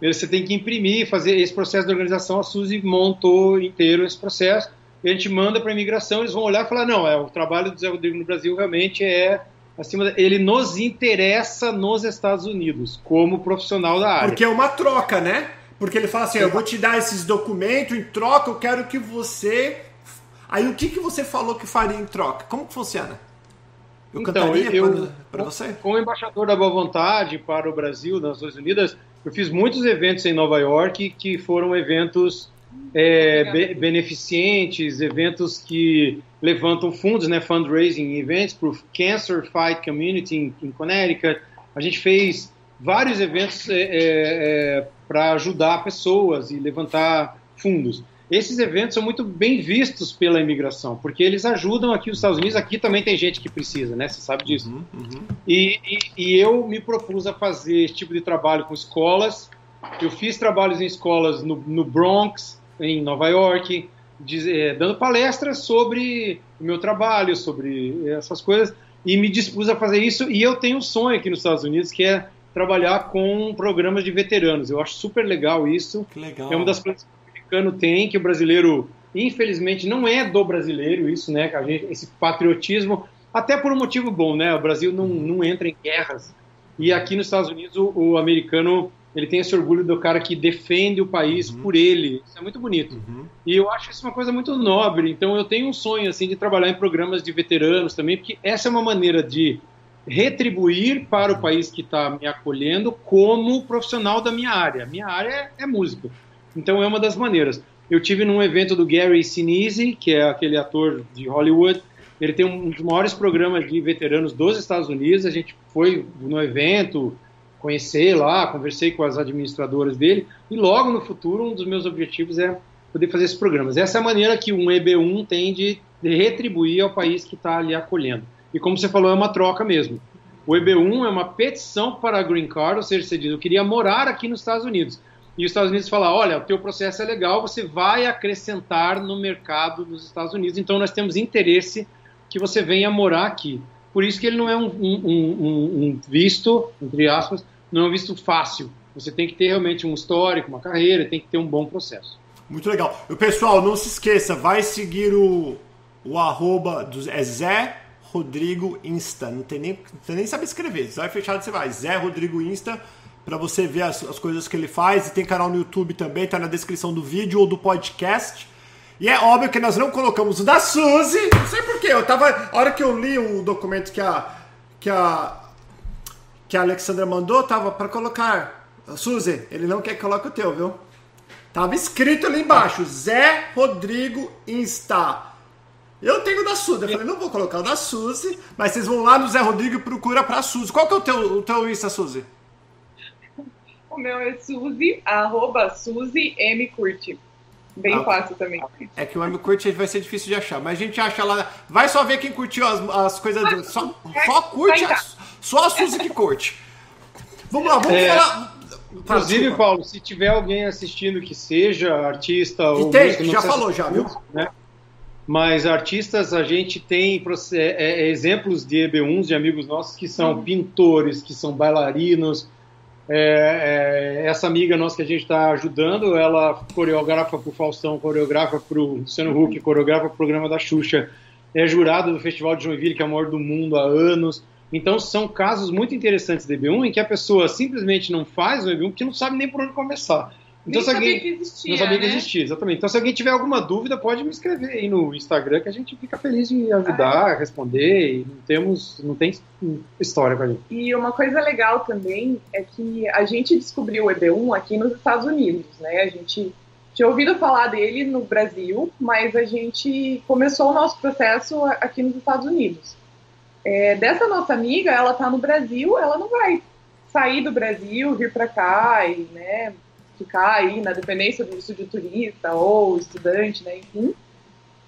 Você tem que imprimir, fazer esse processo de organização. A Suzy montou inteiro esse processo. E a gente manda para a imigração, eles vão olhar e falar: não, é, o trabalho do Zé Rodrigo no Brasil realmente é acima. Ele nos interessa nos Estados Unidos, como profissional da área. Porque é uma troca, né? Porque ele fala assim: eu vou te dar esses documentos, em troca eu quero que você. Aí o que, que você falou que faria em troca? Como que funciona? Eu Então, cantaria eu- para você? Como embaixador da Boa Vontade para o Brasil, nas Nações Unidas, eu fiz muitos eventos em Nova York que foram eventos é, be- beneficentes, eventos que levantam fundos, né, fundraising events para o Cancer Fight Community em, em Connecticut. A gente fez vários eventos para ajudar pessoas e levantar fundos. Esses eventos são muito bem vistos pela imigração, porque eles ajudam aqui os Estados Unidos. Aqui também tem gente que precisa, né? Você sabe disso. Uhum, uhum. E, e- e eu me propus a fazer esse tipo de trabalho com escolas. Eu fiz trabalhos em escolas no, no Bronx, em Nova York, diz- eh, dando palestras sobre o meu trabalho, sobre essas coisas, e me dispus a fazer isso. E eu tenho um sonho aqui nos Estados Unidos, que é trabalhar com programas de veteranos. Eu acho super legal isso. Legal. É uma das coisas que o americano tem, que o brasileiro, infelizmente, não é do brasileiro isso, né? gente- esse patriotismo, até por um motivo bom, né? O Brasil não, não entra em guerras. E aqui nos Estados Unidos, o, o americano, ele tem esse orgulho do cara que defende o país por ele. Isso é muito bonito. Uhum. E eu acho isso uma coisa muito nobre. Então eu tenho um sonho assim de trabalhar em programas de veteranos também, porque essa é uma maneira de retribuir para o país que está me acolhendo como profissional da minha área. Minha área é, é música. Então é uma das maneiras. Eu tive num evento do Gary Sinise, que é aquele ator de Hollywood. Ele tem um dos maiores programas de veteranos dos Estados Unidos. A gente foi no evento conhecer lá, conversei com as administradoras dele. E logo no futuro, um dos meus objetivos é poder fazer esses programas. Essa é a maneira que um EB1 tem de, retribuir ao país que está ali acolhendo. E como você falou, é uma troca mesmo. O EB1 é uma petição para a Green Card, ou seja, você diz, eu queria morar aqui nos Estados Unidos. E os Estados Unidos falam, olha, o teu processo é legal, você vai acrescentar no mercado dos Estados Unidos, então nós temos interesse que você venha morar aqui. Por isso que ele não é um, um- um- um visto, entre aspas, não é um visto fácil. Você tem que ter realmente um histórico, uma carreira, tem que ter um bom processo. Muito legal. E pessoal, não se esqueça, vai seguir o, o arroba do, é Zé Rodrigo Insta. Não tem nem, você nem sabe escrever. Você vai fechado, você vai. Zé Rodrigo Insta, pra você ver as, as coisas que ele faz. E tem canal no YouTube também, tá na descrição do vídeo ou do podcast. E é óbvio que nós não colocamos o da Suzy. Não sei porquê. Eu tava. A hora que eu li o documento que a. Que a. Que a Alexandra mandou, tava pra colocar. Suzy, ele não quer que coloque o teu, viu? Tava escrito ali embaixo, Zé Rodrigo Insta. Eu tenho o da Suzy. Eu falei, não vou colocar o da Suzy, mas vocês vão lá no Zé Rodrigo e procura pra Suzy. Qual que é o teu, o teu Insta, Suzy? O meu é Suzy, arroba Suzy M Curte. Bem ah, fácil também. É que o M curte vai ser difícil de achar, mas a gente acha lá. Vai só ver quem curtiu as, as coisas. Ah, só, só curte, a, só a Suzy que curte. Vamos lá, vamos é, falar. Inclusive, Paulo, se tiver alguém assistindo que seja artista e ou tem, músico, já falou já, viu? Né? Mas artistas, a gente tem é, é, exemplos de EB1s, de amigos nossos, que são pintores, que são bailarinos, é, é, essa amiga nossa que a gente está ajudando, ela coreografa para o Faustão, coreografa para o Luciano Huck, coreografa para o programa da Xuxa, é jurada do Festival de Joinville, que é o maior do mundo há anos. Então são casos muito interessantes de EB1 em que a pessoa simplesmente não faz o EB1 porque não sabe nem por onde começar. Então, Nem alguém, sabia que existia. Não sabia né? que existia, exatamente. Então, se alguém tiver alguma dúvida, pode me escrever aí no Instagram, que a gente fica feliz de ajudar, ah. responder. Não temos, não tem história com a gente. E uma coisa legal também é que a gente descobriu o EB1 aqui nos Estados Unidos, né? A gente tinha ouvido falar dele no Brasil, mas a gente começou o nosso processo aqui nos Estados Unidos. É, dessa nossa amiga, ela tá no Brasil, ela não vai sair do Brasil, vir para cá e, né, ficar aí na dependência do visto de turista ou estudante, né, enfim,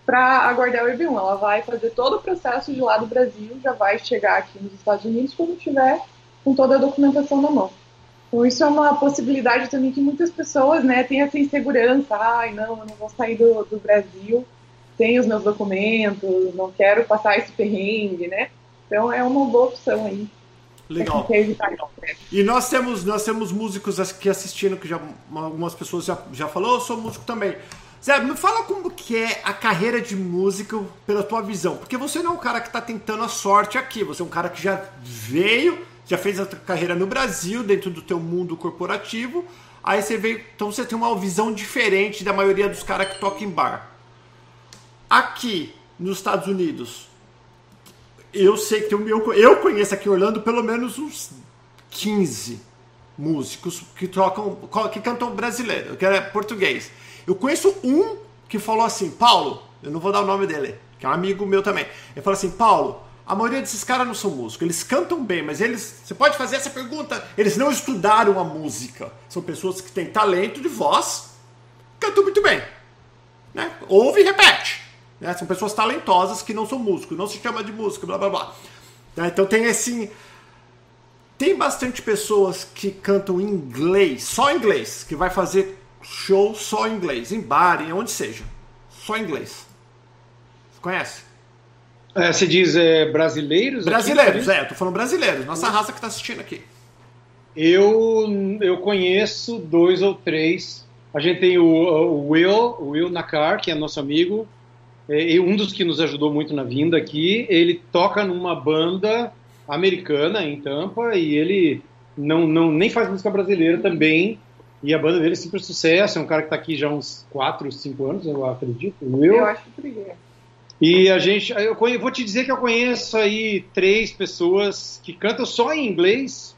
para aguardar o EB1. Ela vai fazer todo o processo de lá do Brasil, já vai chegar aqui nos Estados Unidos quando tiver com toda a documentação na mão. Então isso é uma possibilidade também que muitas pessoas, né, têm essa insegurança, ai não, eu não vou sair do, do Brasil sem os meus documentos, não quero passar esse perrengue, né? Então é uma boa opção aí. Legal. E nós temos, nós temos músicos aqui assistindo, que já algumas pessoas já, já falou, eu sou músico também. Zé, me fala como que é a carreira de músico pela tua visão. Porque você não é um cara que está tentando a sorte aqui, você é um cara que já veio, já fez a carreira no Brasil, dentro do teu mundo corporativo. Aí você veio, então você tem uma visão diferente da maioria dos caras que tocam em bar. Aqui nos Estados Unidos, eu sei que eu, eu conheço aqui em Orlando pelo menos uns 15 músicos que trocam, que cantam brasileiro, que é português. Eu conheço um que falou assim, Paulo, eu não vou dar o nome dele, que é um amigo meu também. Ele falou assim, Paulo, a maioria desses caras não são músicos, eles cantam bem, mas eles, você pode fazer essa pergunta, eles não estudaram a música. São pessoas que têm talento de voz, cantam muito bem. Né? Ouve e repete. Né? São pessoas talentosas que não são músicos, não se chama de músico, blá blá blá. Né? Então tem assim. Tem bastante pessoas que cantam em inglês, só inglês, que vai fazer show só em inglês, em bar, em onde seja. Só em inglês. Você conhece? É, você diz é, brasileiros? Brasileiros, aqui, é, eu tô falando brasileiros, nossa raça que tá assistindo aqui. Eu, eu conheço dois ou três. A gente tem o, o Will, o Will Nakar, que é nosso amigo, é, um dos que nos ajudou muito na vinda aqui, ele toca numa banda americana em Tampa e ele não, não nem faz música brasileira também. E a banda dele é super sucesso, é um cara que está aqui já há uns 4, 5 anos, eu acredito. Eu, eu acho que é. E a gente, eu vou te dizer que eu conheço aí três pessoas que cantam só em inglês,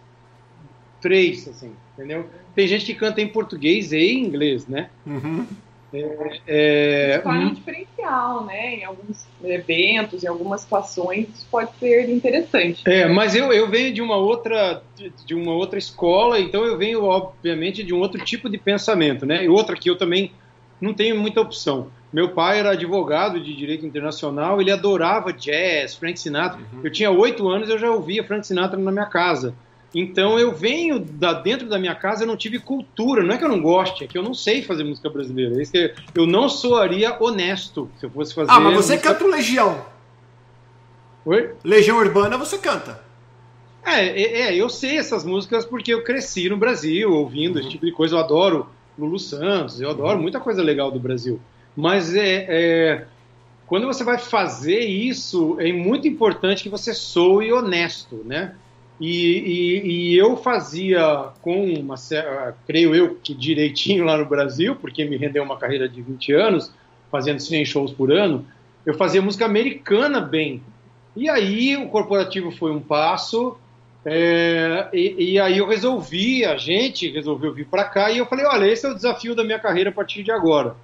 três, assim, entendeu? Tem gente que canta em português e em inglês, né? Uhum. É, é, Isso um diferencial, né? Em alguns eventos, em algumas situações, isso pode ser interessante. É, mas eu, eu venho de uma outra de, de uma outra escola, então eu venho, obviamente, de um outro tipo de pensamento, né? E outra que eu também não tenho muita opção. Meu pai era advogado de direito internacional, ele adorava jazz, Frank Sinatra. Uhum. Eu tinha oito anos, eu já ouvia Frank Sinatra na minha casa. Então eu venho da dentro da minha casa, eu não tive cultura. Não é que eu não goste, é que eu não sei fazer música brasileira. É eu não soaria honesto se eu fosse fazer. Ah, mas você música... canta o Legião. Oi? Legião Urbana você canta. É, é, é, eu sei essas músicas porque eu cresci no Brasil ouvindo uhum. esse tipo de coisa. Eu adoro Lulu Santos, eu adoro muita coisa legal do Brasil. Mas é, é, quando você vai fazer isso, é muito importante que você soe honesto, né? E, e, e, eu fazia com uma, creio eu, que direitinho lá no Brasil, porque me rendeu uma carreira de 20 anos, fazendo 100 shows por ano, eu fazia música americana bem. E aí o corporativo foi um passo, é, e, e, aí eu resolvi, a gente resolveu vir para cá, e eu falei, olha, esse é o desafio da minha carreira a partir de agora,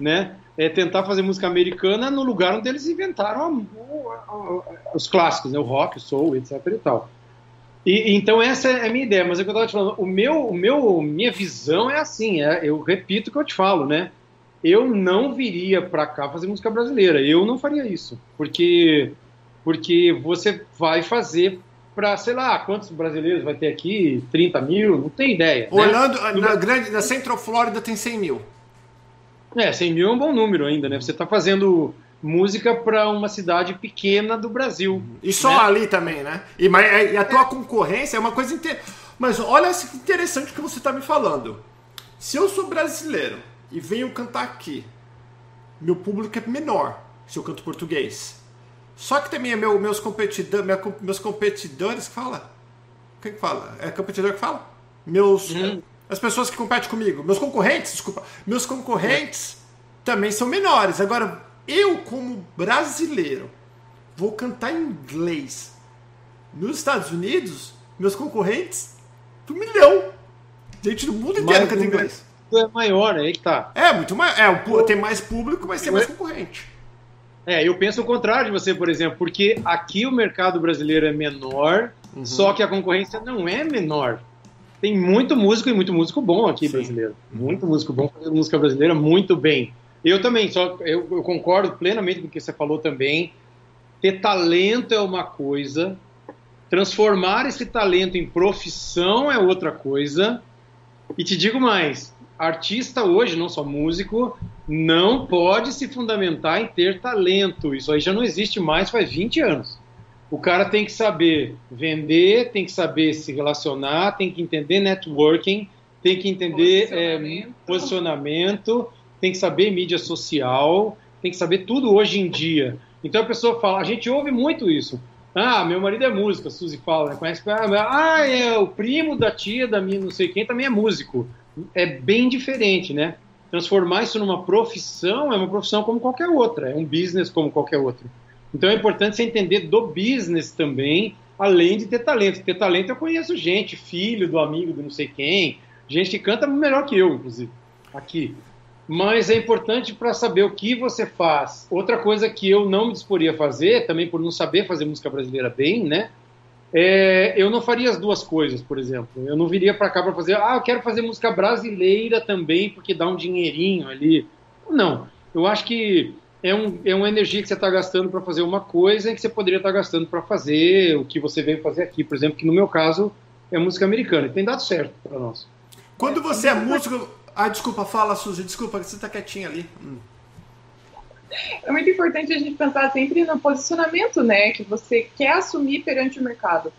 né? É tentar fazer música americana no lugar onde eles inventaram a, a, a, os clássicos, né? o rock, o soul, etc e tal. E, então essa é a minha ideia, mas é o que eu estava te falando, o meu, o meu, minha visão é assim, é, eu repito o que eu te falo, né? eu não viria para cá fazer música brasileira. Eu não faria isso, porque porque você vai fazer para, sei lá, quantos brasileiros vai ter aqui? 30 mil? Não tem ideia. Né? Orlando, né? na, grande, na Central Florida tem 100 mil. É, 100 mil é um bom número ainda, né? Você está fazendo música para uma cidade pequena do Brasil. E só né? ali também, né? E, mas, e a tua concorrência é uma coisa interessante. Mas olha que interessante que você está me falando. Se eu sou brasileiro e venho cantar aqui, meu público é menor se eu canto português. Só que também é meu, meus, competidor, meus competidores que fala. Quem que fala? É competidor que fala? Meus. Hum. As pessoas que competem comigo. Meus concorrentes, desculpa. Meus concorrentes é. também são menores. Agora, eu, como brasileiro, vou cantar em inglês. Nos Estados Unidos, meus concorrentes, um milhão. Gente do mundo inteiro canta inglês. É maior, aí que tá. É, muito maior. É, tem mais público, mas tem mais concorrente. É, eu penso o contrário de você, por exemplo, porque aqui o mercado brasileiro é menor, uhum. só que a concorrência não é menor. Tem muito músico e muito músico bom aqui Sim. brasileiro. Muito músico bom fazendo música brasileira muito bem. Eu também, só eu, eu concordo plenamente com o que você falou também. Ter talento é uma coisa, transformar esse talento em profissão é outra coisa. E te digo mais, artista hoje, não só músico, não pode se fundamentar em ter talento. Isso aí já não existe mais faz 20 anos. O cara tem que saber vender, tem que saber se relacionar, tem que entender networking, tem que entender posicionamento, é, posicionamento tem que saber mídia social, tem que saber tudo hoje em dia. Então a pessoa fala, a gente ouve muito isso. Ah, meu marido é músico, a Suzy fala, né? Conhece? Ah, é o primo da tia da minha não sei quem também é músico é bem diferente, né? Transformar isso numa profissão é uma profissão como qualquer outra, é um business como qualquer outro. Então é importante você entender do business também, além de ter talento. Ter talento eu conheço gente, filho do amigo do não sei quem, gente que canta melhor que eu, inclusive, aqui. Mas é importante para saber o que você faz. Outra coisa que eu não me disporia a fazer, também por não saber fazer música brasileira bem, né? É, eu não faria as duas coisas, por exemplo. Eu não viria para cá para fazer, ah, eu quero fazer música brasileira também, porque dá um dinheirinho ali. Não. Eu acho que é, um, é uma energia que você está gastando para fazer uma coisa e que você poderia estar tá gastando para fazer o que você veio fazer aqui. Por exemplo, que no meu caso é música americana. E tem dado certo para nós. Quando você é músico. Ah, desculpa, fala, Suzy, desculpa, você está quietinha ali. Hum é muito importante a gente pensar sempre no posicionamento, né, que você quer assumir perante o mercado.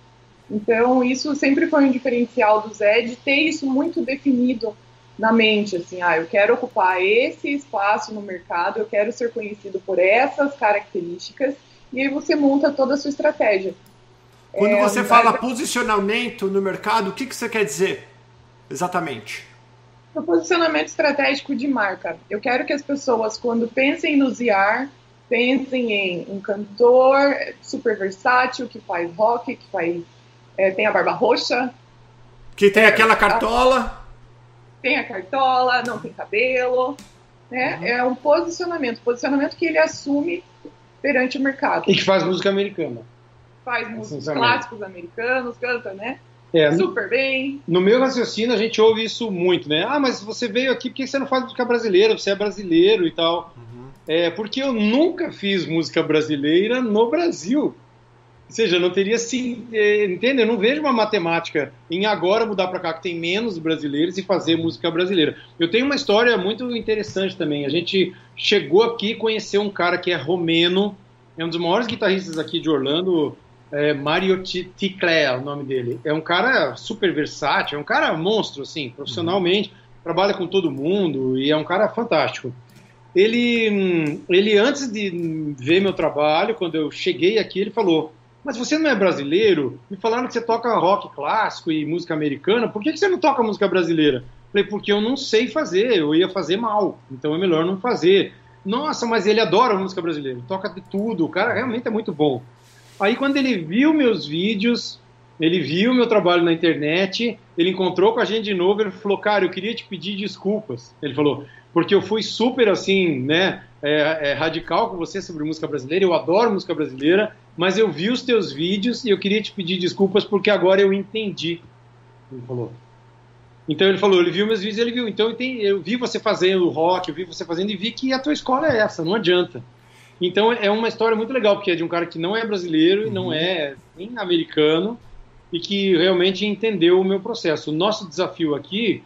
Então, isso sempre foi um diferencial do Zé, de ter isso muito definido na mente, assim, ah, eu quero ocupar esse espaço no mercado, eu quero ser conhecido por essas características, e aí você monta toda a sua estratégia. Quando é, você fala posicionamento no mercado, o que, que você quer dizer exatamente? O posicionamento estratégico de marca. Eu quero que as pessoas, quando pensem no Ziar, pensem em um cantor super versátil, que faz rock, que faz, é, tem a barba roxa. Que tem aquela cartola. Tem a cartola, não tem cabelo. Né? Uhum. É um posicionamento. Posicionamento que ele assume perante o mercado. E que faz música americana. Faz músicos clássicos americanos, canta, né? É, Super bem. No meu raciocínio, a gente ouve isso muito, né? Ah, mas você veio aqui porque você não faz música brasileira, você é brasileiro e tal. Uhum. É, porque eu nunca fiz música brasileira no Brasil. Ou seja, não teria sim. É, entende? Eu não vejo uma matemática em agora mudar para cá, que tem menos brasileiros, e fazer música brasileira. Eu tenho uma história muito interessante também. A gente chegou aqui e conheceu um cara que é romeno, é um dos maiores guitarristas aqui de Orlando, é Mario Ticlé, é o nome dele. É um cara super versátil, é um cara monstro, assim, profissionalmente, trabalha com todo mundo e é um cara fantástico. Ele, ele antes de ver meu trabalho, quando eu cheguei aqui, ele falou: Mas você não é brasileiro? Me falaram que você toca rock clássico e música americana, por que você não toca música brasileira? Falei: Porque eu não sei fazer, eu ia fazer mal, então é melhor não fazer. Nossa, mas ele adora música brasileira, toca de tudo, o cara realmente é muito bom. Aí quando ele viu meus vídeos, ele viu meu trabalho na internet, ele encontrou com a gente de novo, ele falou, cara, eu queria te pedir desculpas. Ele falou, porque eu fui super assim, né, é, é, radical com você sobre música brasileira, eu adoro música brasileira, mas eu vi os teus vídeos e eu queria te pedir desculpas porque agora eu entendi. Ele falou. Então ele falou, ele viu meus vídeos, ele viu. Então eu, eu vi você fazendo rock, eu vi você fazendo e vi que a tua escola é essa, não adianta. Então é uma história muito legal, porque é de um cara que não é brasileiro e não uhum. é nem americano e que realmente entendeu o meu processo. O nosso desafio aqui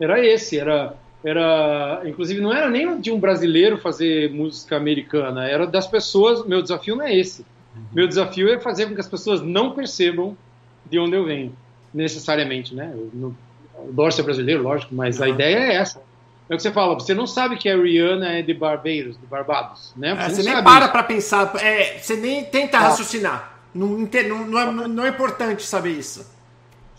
era esse, era era inclusive não era nem de um brasileiro fazer música americana, era das pessoas. Meu desafio não é esse. Uhum. Meu desafio é fazer com que as pessoas não percebam de onde eu venho, necessariamente, né? Eu, não, eu adoro ser brasileiro, lógico, mas a ideia é essa. É o que você fala, você não sabe que a Rihanna é de Barbados, de Barbados, né? Você, é, você nem para para pensar, é, você nem tenta ah. raciocinar. Não, não, não, é, não é importante saber isso.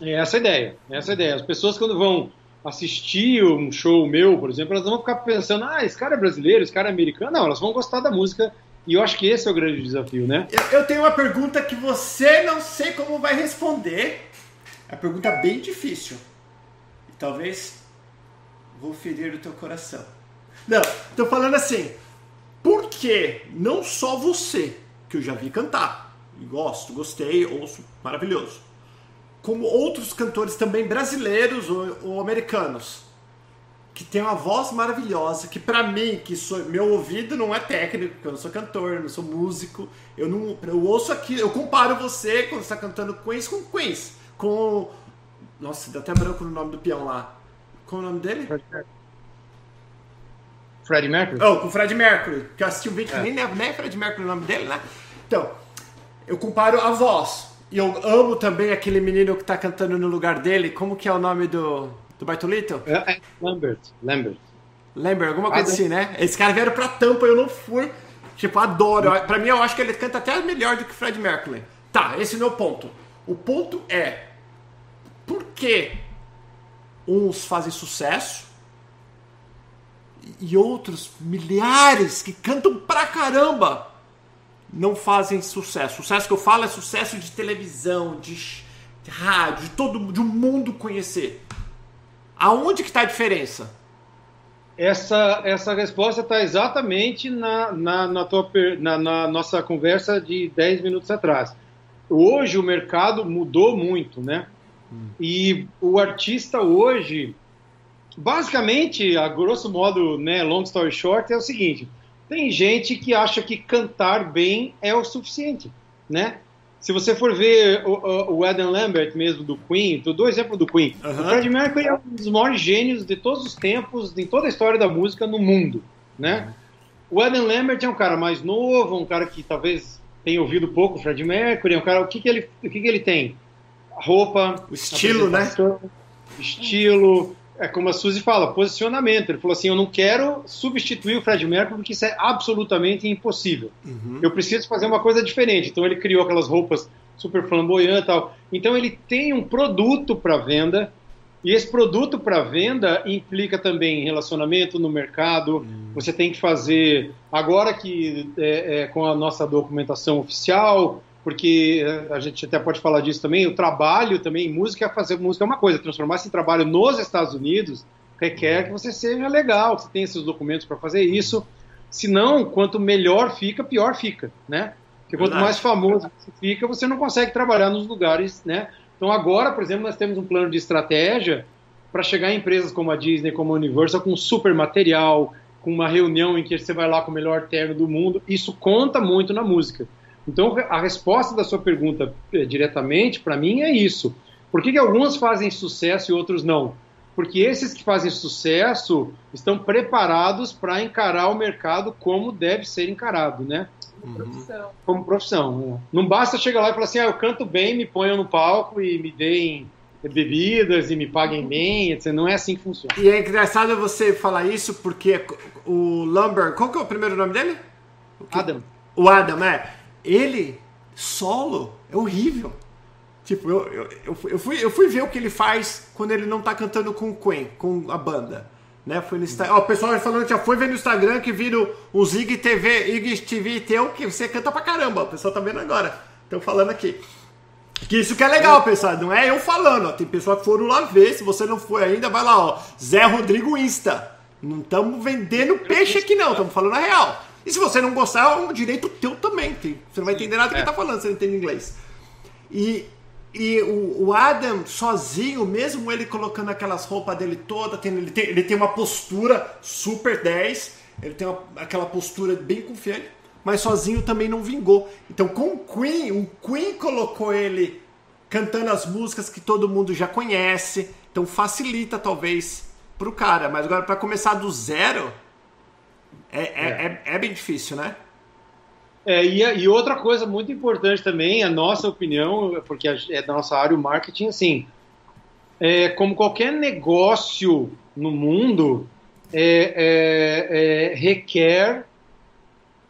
É essa a ideia, é essa a ideia. As pessoas quando vão assistir um show meu, por exemplo, elas não vão ficar pensando, ah, esse cara é brasileiro, esse cara é americano. Não, elas vão gostar da música e eu acho que esse é o grande desafio, né? Eu, eu tenho uma pergunta que você não sei como vai responder. É uma pergunta bem difícil. E talvez vou ferir o teu coração. Não, tô falando assim. Por que não só você, que eu já vi cantar, e gosto, gostei, ouço, maravilhoso, como outros cantores também brasileiros ou, ou americanos, que tem uma voz maravilhosa, que para mim, que sou, meu ouvido não é técnico, porque eu não sou cantor, não sou músico, eu não eu ouço aqui, eu comparo você quando está cantando Queens com Queens, com nossa, deu até branco no nome do peão lá. Qual é o nome dele? Freddie Mercury? Oh, com o Fred Mercury, que eu assisti um vídeo é. que nem, nem é Fred Mercury o nome dele, né? Então, eu comparo a voz. E eu amo também aquele menino que tá cantando no lugar dele. Como que é o nome do, do Bartolito? É, é Lambert. Lambert. Lambert, alguma coisa ah, assim, né? Esse cara vieram pra tampa, eu não fui. Tipo, adoro. Pra mim, eu acho que ele canta até melhor do que Fred Mercury. Tá, esse é o meu ponto. O ponto é, por que uns fazem sucesso e outros milhares que cantam pra caramba não fazem sucesso. Sucesso que eu falo é sucesso de televisão, de, de rádio, de todo de um mundo conhecer. Aonde que está a diferença? Essa, essa resposta está exatamente na, na, na, tua, na, na nossa conversa de 10 minutos atrás. Hoje o mercado mudou muito, né? Hum. E o artista hoje, basicamente, a grosso modo, né, long story short, é o seguinte: tem gente que acha que cantar bem é o suficiente, né? Se você for ver o, o Adam Lambert mesmo do Queen, tu dou exemplo do Queen. Uhum. O Freddie Mercury é um dos maiores gênios de todos os tempos, em toda a história da música no mundo, né? Uhum. O Adam Lambert é um cara mais novo, um cara que talvez tenha ouvido pouco o Freddie Mercury, é um cara, o que que ele, o que que ele tem? Roupa, o estilo, né? Estilo, é como a Suzy fala, posicionamento. Ele falou assim: eu não quero substituir o Fred Mercury porque isso é absolutamente impossível. Uhum. Eu preciso fazer uma coisa diferente. Então ele criou aquelas roupas super flamboyantes tal. Então ele tem um produto para venda e esse produto para venda implica também relacionamento no mercado. Uhum. Você tem que fazer agora que é, é, com a nossa documentação oficial porque eh, a gente até pode falar disso também, o trabalho também, música, fazer música é uma coisa, transformar esse trabalho nos Estados Unidos requer que você seja legal, que você tenha esses documentos para fazer isso, senão, quanto melhor fica, pior fica, né? Porque quanto mais famoso você fica, você não consegue trabalhar nos lugares, né? Então agora, por exemplo, nós temos um plano de estratégia para chegar em empresas como a Disney, como a Universal, com super material, com uma reunião em que você vai lá com o melhor terno do mundo. Isso conta muito na música. Então, a resposta da sua pergunta eh, diretamente, para mim, é isso. Por que, que alguns fazem sucesso e outros não? Porque esses que fazem sucesso estão preparados para encarar o mercado como deve ser encarado, né? Como profissão. Como profissão. Né? Não basta chegar lá e falar assim, ah, eu canto bem, me ponham no palco e me deem bebidas e me paguem bem, etc. Não é assim que funciona. E é engraçado você falar isso porque o Lumber, qual que é o primeiro nome dele? O Adam. O Adam, é ele, solo, é horrível. Tipo, eu, eu, eu, fui, eu fui ver o que ele faz quando ele não tá cantando com o Queen, com a banda. Né? Foi no Instagram. Ó, o pessoal falando que já foi ver no Instagram que viram o Zig TV, Ig TV teu, que você canta pra caramba. O pessoal tá vendo agora. Estão falando aqui. Que isso que é legal, pessoal. Não é eu falando, ó. Tem pessoal que foram lá ver. Se você não foi ainda, vai lá, ó. Zé Rodrigo Insta. Não estamos vendendo peixe aqui, não. Estamos falando a real. E se você não gostar, é um direito teu também. Você não vai entender nada do que é. ele tá falando, você não entende inglês. E, e o, o, Adam sozinho, mesmo ele colocando aquelas roupas dele toda, tem, ele, tem, ele tem uma postura super 10, ele tem uma, aquela postura bem confiante, mas sozinho também não vingou. Então com o Queen, o Queen colocou ele cantando as músicas que todo mundo já conhece, então facilita talvez pro cara, mas agora para começar do zero é, é, é. é, é bem difícil, né? É, e, e, outra coisa muito importante também, a nossa opinião, porque é da nossa área o marketing, assim, é, como qualquer negócio no mundo, é, é, é requer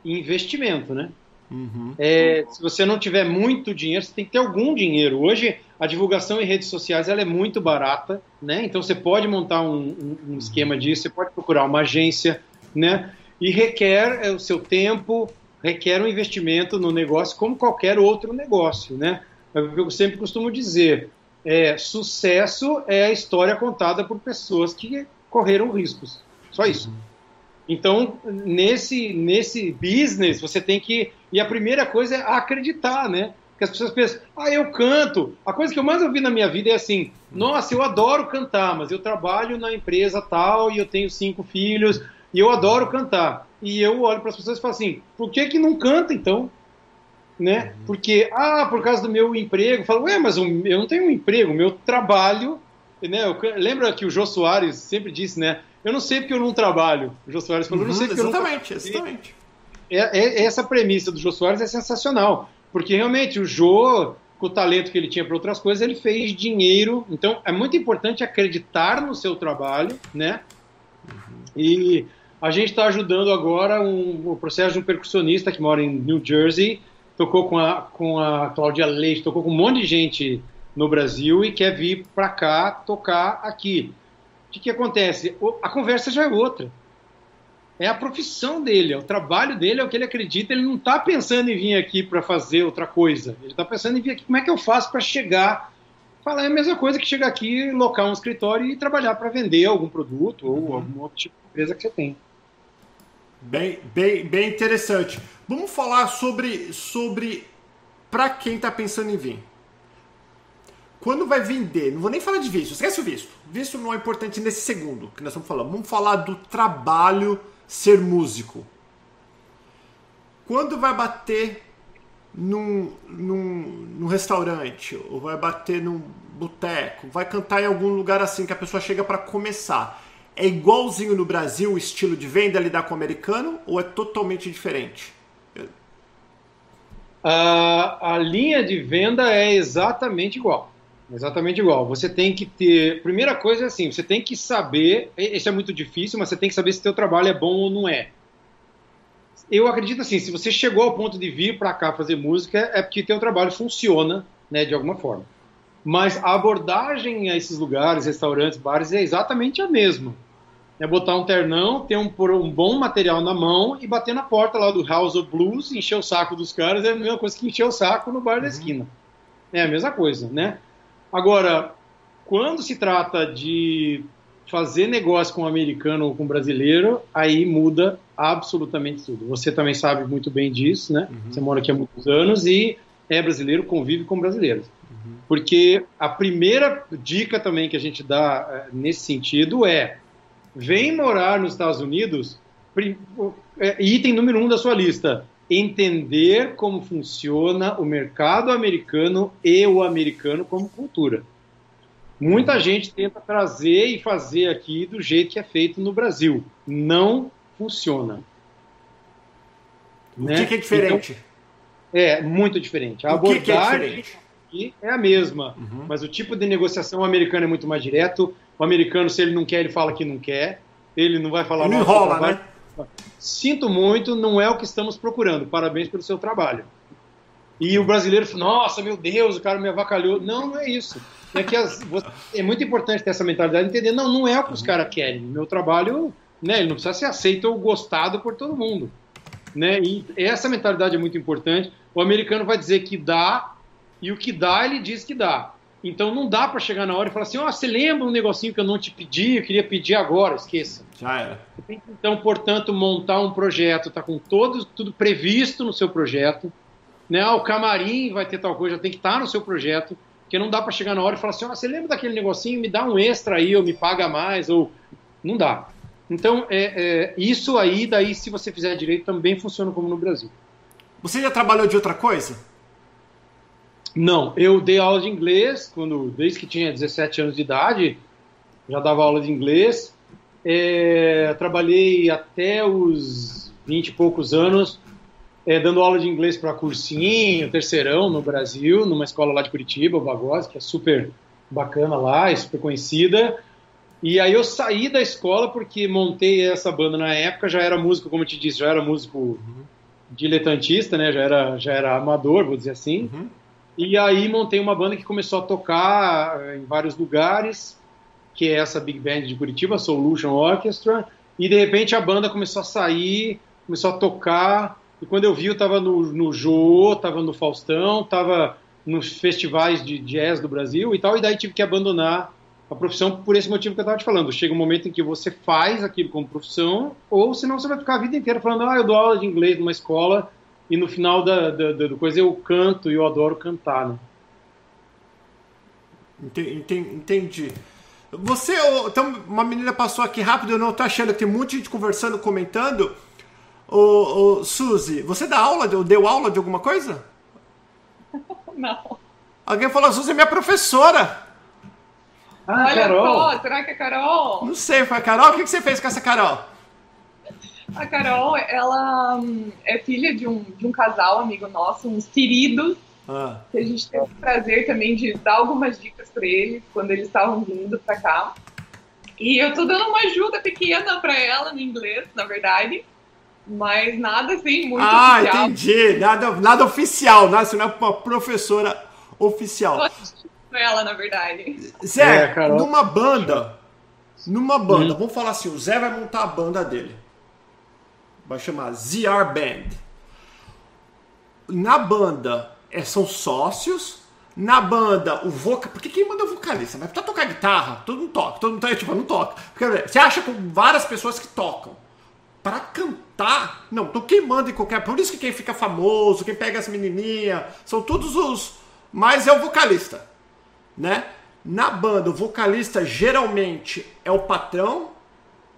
investimento, né? Uhum. É, se você não tiver muito dinheiro, você tem que ter algum dinheiro. Hoje, a divulgação em redes sociais ela é muito barata, né? Então, você pode montar um, um, um esquema disso, você pode procurar uma agência, né? E requer o seu tempo, requer um investimento no negócio como qualquer outro negócio, né? É o que eu sempre costumo dizer, é, sucesso é a história contada por pessoas que correram riscos, só isso. Então, nesse, nesse business, você tem que... E a primeira coisa é acreditar, né? Porque as pessoas pensam, ah, eu canto. A coisa que eu mais ouvi na minha vida é assim, nossa, eu adoro cantar, mas eu trabalho na empresa tal e eu tenho cinco filhos e eu adoro cantar. E eu olho para as pessoas e falo assim: por que, que não canta então? Né? Uhum. Porque, ah, por causa do meu emprego. Eu falo, ué, mas eu não tenho um emprego, meu trabalho. Né? Eu, lembra que o Jô Soares sempre disse, né? Eu não sei porque eu não trabalho. O Jô Soares falou, uhum, eu não sei porque exatamente, eu não Exatamente, é, é, essa premissa do Jô Soares é sensacional. Porque realmente o Jô, com o talento que ele tinha para outras coisas, ele fez dinheiro. Então é muito importante acreditar no seu trabalho, né? Uhum. E a gente está ajudando agora um, o processo de um percussionista que mora em New Jersey, tocou com a, com a Cláudia Leite, tocou com um monte de gente no Brasil e quer vir para cá tocar aqui. O que, que acontece? A conversa já é outra. É a profissão dele, é o trabalho dele, é o que ele acredita. Ele não está pensando em vir aqui para fazer outra coisa. Ele está pensando em vir aqui. Como é que eu faço para chegar? Falar é a mesma coisa que chegar aqui, locar um escritório e trabalhar para vender algum produto ou uhum. algum outro tipo de empresa que você tem. Bem, bem, bem interessante. Vamos falar sobre, sobre para quem está pensando em vir. Quando vai vender, não vou nem falar de visto, esquece o visto. Visto não é importante nesse segundo que nós estamos falando. Vamos falar do trabalho ser músico. Quando vai bater num, num, num restaurante, ou vai bater num boteco, vai cantar em algum lugar assim que a pessoa chega para começar é igualzinho no Brasil o estilo de venda lidar com o americano ou é totalmente diferente? A, a linha de venda é exatamente igual. Exatamente igual. Você tem que ter. Primeira coisa é assim: você tem que saber. Isso é muito difícil, mas você tem que saber se seu trabalho é bom ou não é. Eu acredito assim: se você chegou ao ponto de vir para cá fazer música, é porque teu trabalho funciona, né, de alguma forma. Mas a abordagem a esses lugares, restaurantes, bares, é exatamente a mesma. É botar um ternão, ter um, um, bom material na mão e bater na porta lá do House of Blues, encher o saco dos caras, é a mesma coisa que encher o saco no bar uhum. da esquina. É a mesma coisa, né? Agora, quando se trata de fazer negócio com um americano ou com um brasileiro, aí muda absolutamente tudo. Você também sabe muito bem disso, né? Uhum. Você mora aqui há muitos anos e é brasileiro, convive com brasileiros. Uhum. Porque a primeira dica também que a gente dá eh, nesse sentido é vem morar nos Estados Unidos, é, item número um da sua lista, entender como funciona o mercado americano e o americano como cultura. Muita gente tenta trazer e fazer aqui do jeito que é feito no Brasil. Não funciona. O né? que, é diferente? Então, é, muito diferente. A o abordagem que, é diferente? é a mesma, uhum. mas o tipo de negociação americano é muito mais direto. O americano, se ele não quer, ele fala que não quer. Ele não vai falar ele enrola, né? Sinto muito, não é o que estamos procurando. Parabéns pelo seu trabalho. E o brasileiro fala, nossa, meu Deus, o cara me avacalhou. Não, não é isso. É, que as, é muito importante ter essa mentalidade, entender, não, não é o que os caras querem. Meu trabalho, né, ele não precisa ser aceito ou gostado por todo mundo. Né? E essa mentalidade é muito importante. O americano vai dizer que dá, e o que dá, ele diz que dá. Então não dá para chegar na hora e falar assim: ó, oh, você lembra um negocinho que eu não te pedi, eu queria pedir agora, esqueça. Já era. Então, portanto, montar um projeto, tá com todo, tudo previsto no seu projeto. Né? O camarim vai ter tal coisa, já tem que estar tá no seu projeto. Porque não dá para chegar na hora e falar assim, oh, você lembra daquele negocinho, me dá um extra aí, ou me paga mais, ou... Não dá. Então, é, é, isso aí, daí, se você fizer direito, também funciona como no Brasil. Você já trabalhou de outra coisa? Não, eu dei aula de inglês quando, desde que tinha 17 anos de idade, já dava aula de inglês. É, trabalhei até os 20 e poucos anos é, dando aula de inglês para cursinho, terceirão no Brasil, numa escola lá de Curitiba, o Bagose, que é super bacana lá, é super conhecida. E aí eu saí da escola porque montei essa banda na época, já era músico, como eu te disse, já era músico uhum. diletantista, né? Já era, já era amador, vou dizer assim. Uhum. E aí montei uma banda que começou a tocar eh, em vários lugares, que é essa Big Band de Curitiba, Solution Orchestra. E de repente a banda começou a sair, começou a tocar e quando eu vi, eu estava no, no Jô, estava no Faustão, estava nos festivais de jazz do Brasil e tal, e daí tive que abandonar a profissão por esse motivo que eu estava te falando. Chega um momento em que você faz aquilo como profissão, ou senão você vai ficar a vida inteira falando, ah, eu dou aula de inglês numa escola, e no final da, da, da coisa eu canto e eu adoro cantar, né? Entendi. Você, então, uma menina passou aqui rápido, eu não estou achando que tem muita gente conversando, comentando. Ô, ô, Suzy, você dá aula, deu aula de alguma coisa? Não. Alguém falou, Suzy é minha professora. Ah, Olha Carol. Só, será que é Carol? Não sei, foi a Carol? O que você fez com essa Carol? A Carol, ela hum, é filha de um, de um casal amigo nosso, uns queridos, ah. que a gente teve o prazer também de dar algumas dicas para eles quando eles estavam vindo para cá. E eu tô dando uma ajuda pequena para ela no inglês, na verdade. Mas nada assim, muito ah, oficial. Ah, entendi. Nada, nada oficial, né? Você não é uma professora oficial. ela, na verdade. Zé, é, numa banda, numa banda, hum. vamos falar assim, o Zé vai montar a banda dele. Vai chamar ZR Band. Na banda, é, são sócios. Na banda, o vocal. Porque quem manda é o vocalista? Vai tocar guitarra? Todo mundo toca. Todo mundo tá, tipo, não toca. Você acha com várias pessoas que tocam para cantar, não, tô queimando em qualquer. Por isso que quem fica famoso, quem pega as menininhas, são todos os. Mas é o vocalista, né? Na banda, o vocalista geralmente é o patrão,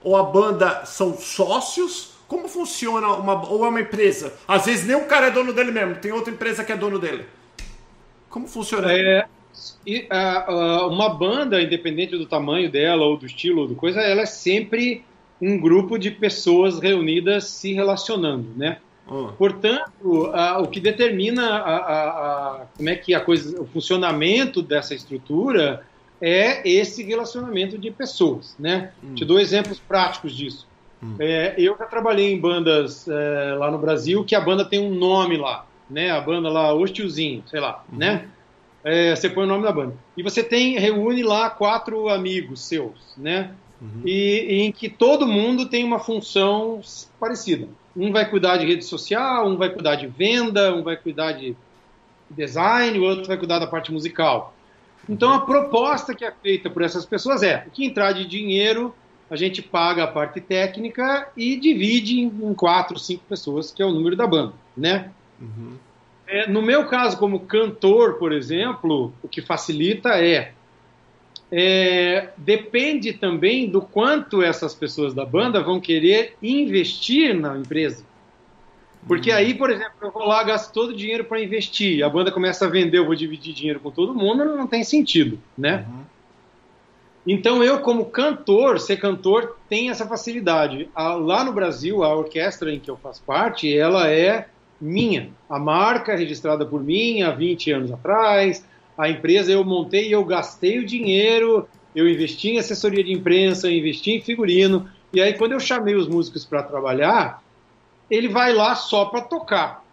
ou a banda são sócios. Como funciona uma. Ou é uma empresa? Às vezes nem o cara é dono dele mesmo, tem outra empresa que é dono dele. Como funciona? É, e, uma banda, independente do tamanho dela, ou do estilo, ou do coisa, ela é sempre um grupo de pessoas reunidas se relacionando, né? Oh. Portanto, a, o que determina como é que a coisa, o funcionamento dessa estrutura é esse relacionamento de pessoas, né? Hum. Te dou exemplos práticos disso. Hum. É, eu já trabalhei em bandas é, lá no Brasil que a banda tem um nome lá, né? A banda lá, Os Tiozinho, sei lá, uhum. né? É, você põe o nome da banda. E você tem, reúne lá quatro amigos seus, né? uhum. e, em que todo mundo tem uma função parecida. Um vai cuidar de rede social, um vai cuidar de venda, um vai cuidar de design, o outro vai cuidar da parte musical. Então a proposta que é feita por essas pessoas é: o que entrar de dinheiro, a gente paga a parte técnica e divide em quatro, cinco pessoas, que é o número da banda, né? Uhum. É, no meu caso, como cantor, por exemplo, o que facilita é é, depende também do quanto essas pessoas da banda vão querer investir na empresa. Porque uhum. aí, por exemplo, eu vou lá, gasto todo o dinheiro para investir, a banda começa a vender, eu vou dividir dinheiro com todo mundo, não tem sentido, né? Uhum. Então eu, como cantor, ser cantor tem essa facilidade. Lá no Brasil, a orquestra em que eu faço parte, ela é minha. A marca registrada por mim há 20 anos atrás, a empresa eu montei, eu gastei o dinheiro, eu investi em assessoria de imprensa, eu investi em figurino, e aí quando eu chamei os músicos para trabalhar, ele vai lá só para tocar.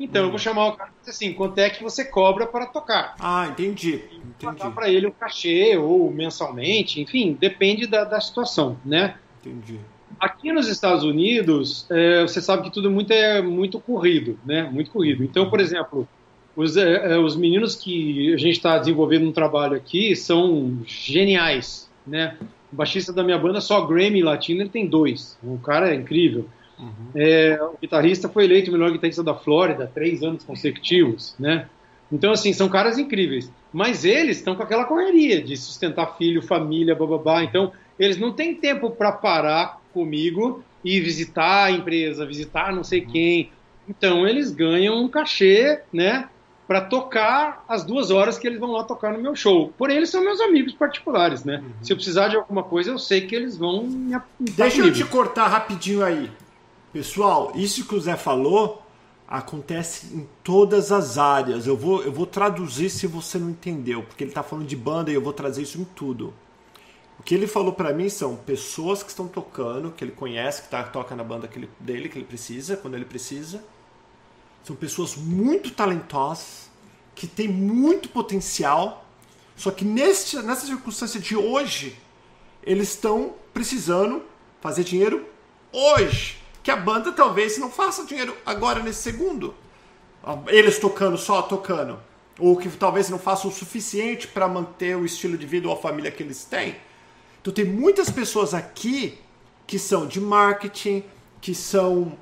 Então hum. eu vou chamar o cara e dizer assim, quanto é que você cobra para tocar? Ah, entendi. Entendi. para ele o cachê ou mensalmente, enfim, depende da, da situação, né? Entendi. Aqui nos Estados Unidos, é, você sabe que tudo muito é muito corrido, né? Muito corrido. Então, por exemplo, os, é, é, os meninos que a gente está desenvolvendo um trabalho aqui são geniais, né? O baixista da minha banda, só Grammy Latino, ele tem dois. O cara é incrível. Uhum. É, o guitarrista foi eleito o melhor guitarrista da Flórida três anos consecutivos, né? Então, assim, são caras incríveis. Mas eles estão com aquela correria de sustentar filho, família, bababá. Então, eles não têm tempo para parar comigo e visitar a empresa, visitar não sei quem. Então, eles ganham um cachê, né? Para tocar as duas horas que eles vão lá tocar no meu show. Porém, eles são meus amigos particulares, né? Uhum. Se eu precisar de alguma coisa, eu sei que eles vão me Deixa comigo. eu te cortar rapidinho aí. Pessoal, isso que o Zé falou acontece em todas as áreas. Eu vou, eu vou traduzir se você não entendeu, porque ele está falando de banda e eu vou trazer isso em tudo. O que ele falou para mim são pessoas que estão tocando, que ele conhece, que tá, toca na banda que ele, dele, que ele precisa, quando ele precisa. São pessoas muito talentosas, que têm muito potencial, só que nesse, nessa circunstância de hoje, eles estão precisando fazer dinheiro hoje que a banda talvez não faça dinheiro agora nesse segundo. Eles tocando só tocando. Ou que talvez não façam o suficiente para manter o estilo de vida ou a família que eles têm. Então tem muitas pessoas aqui que são de marketing, que são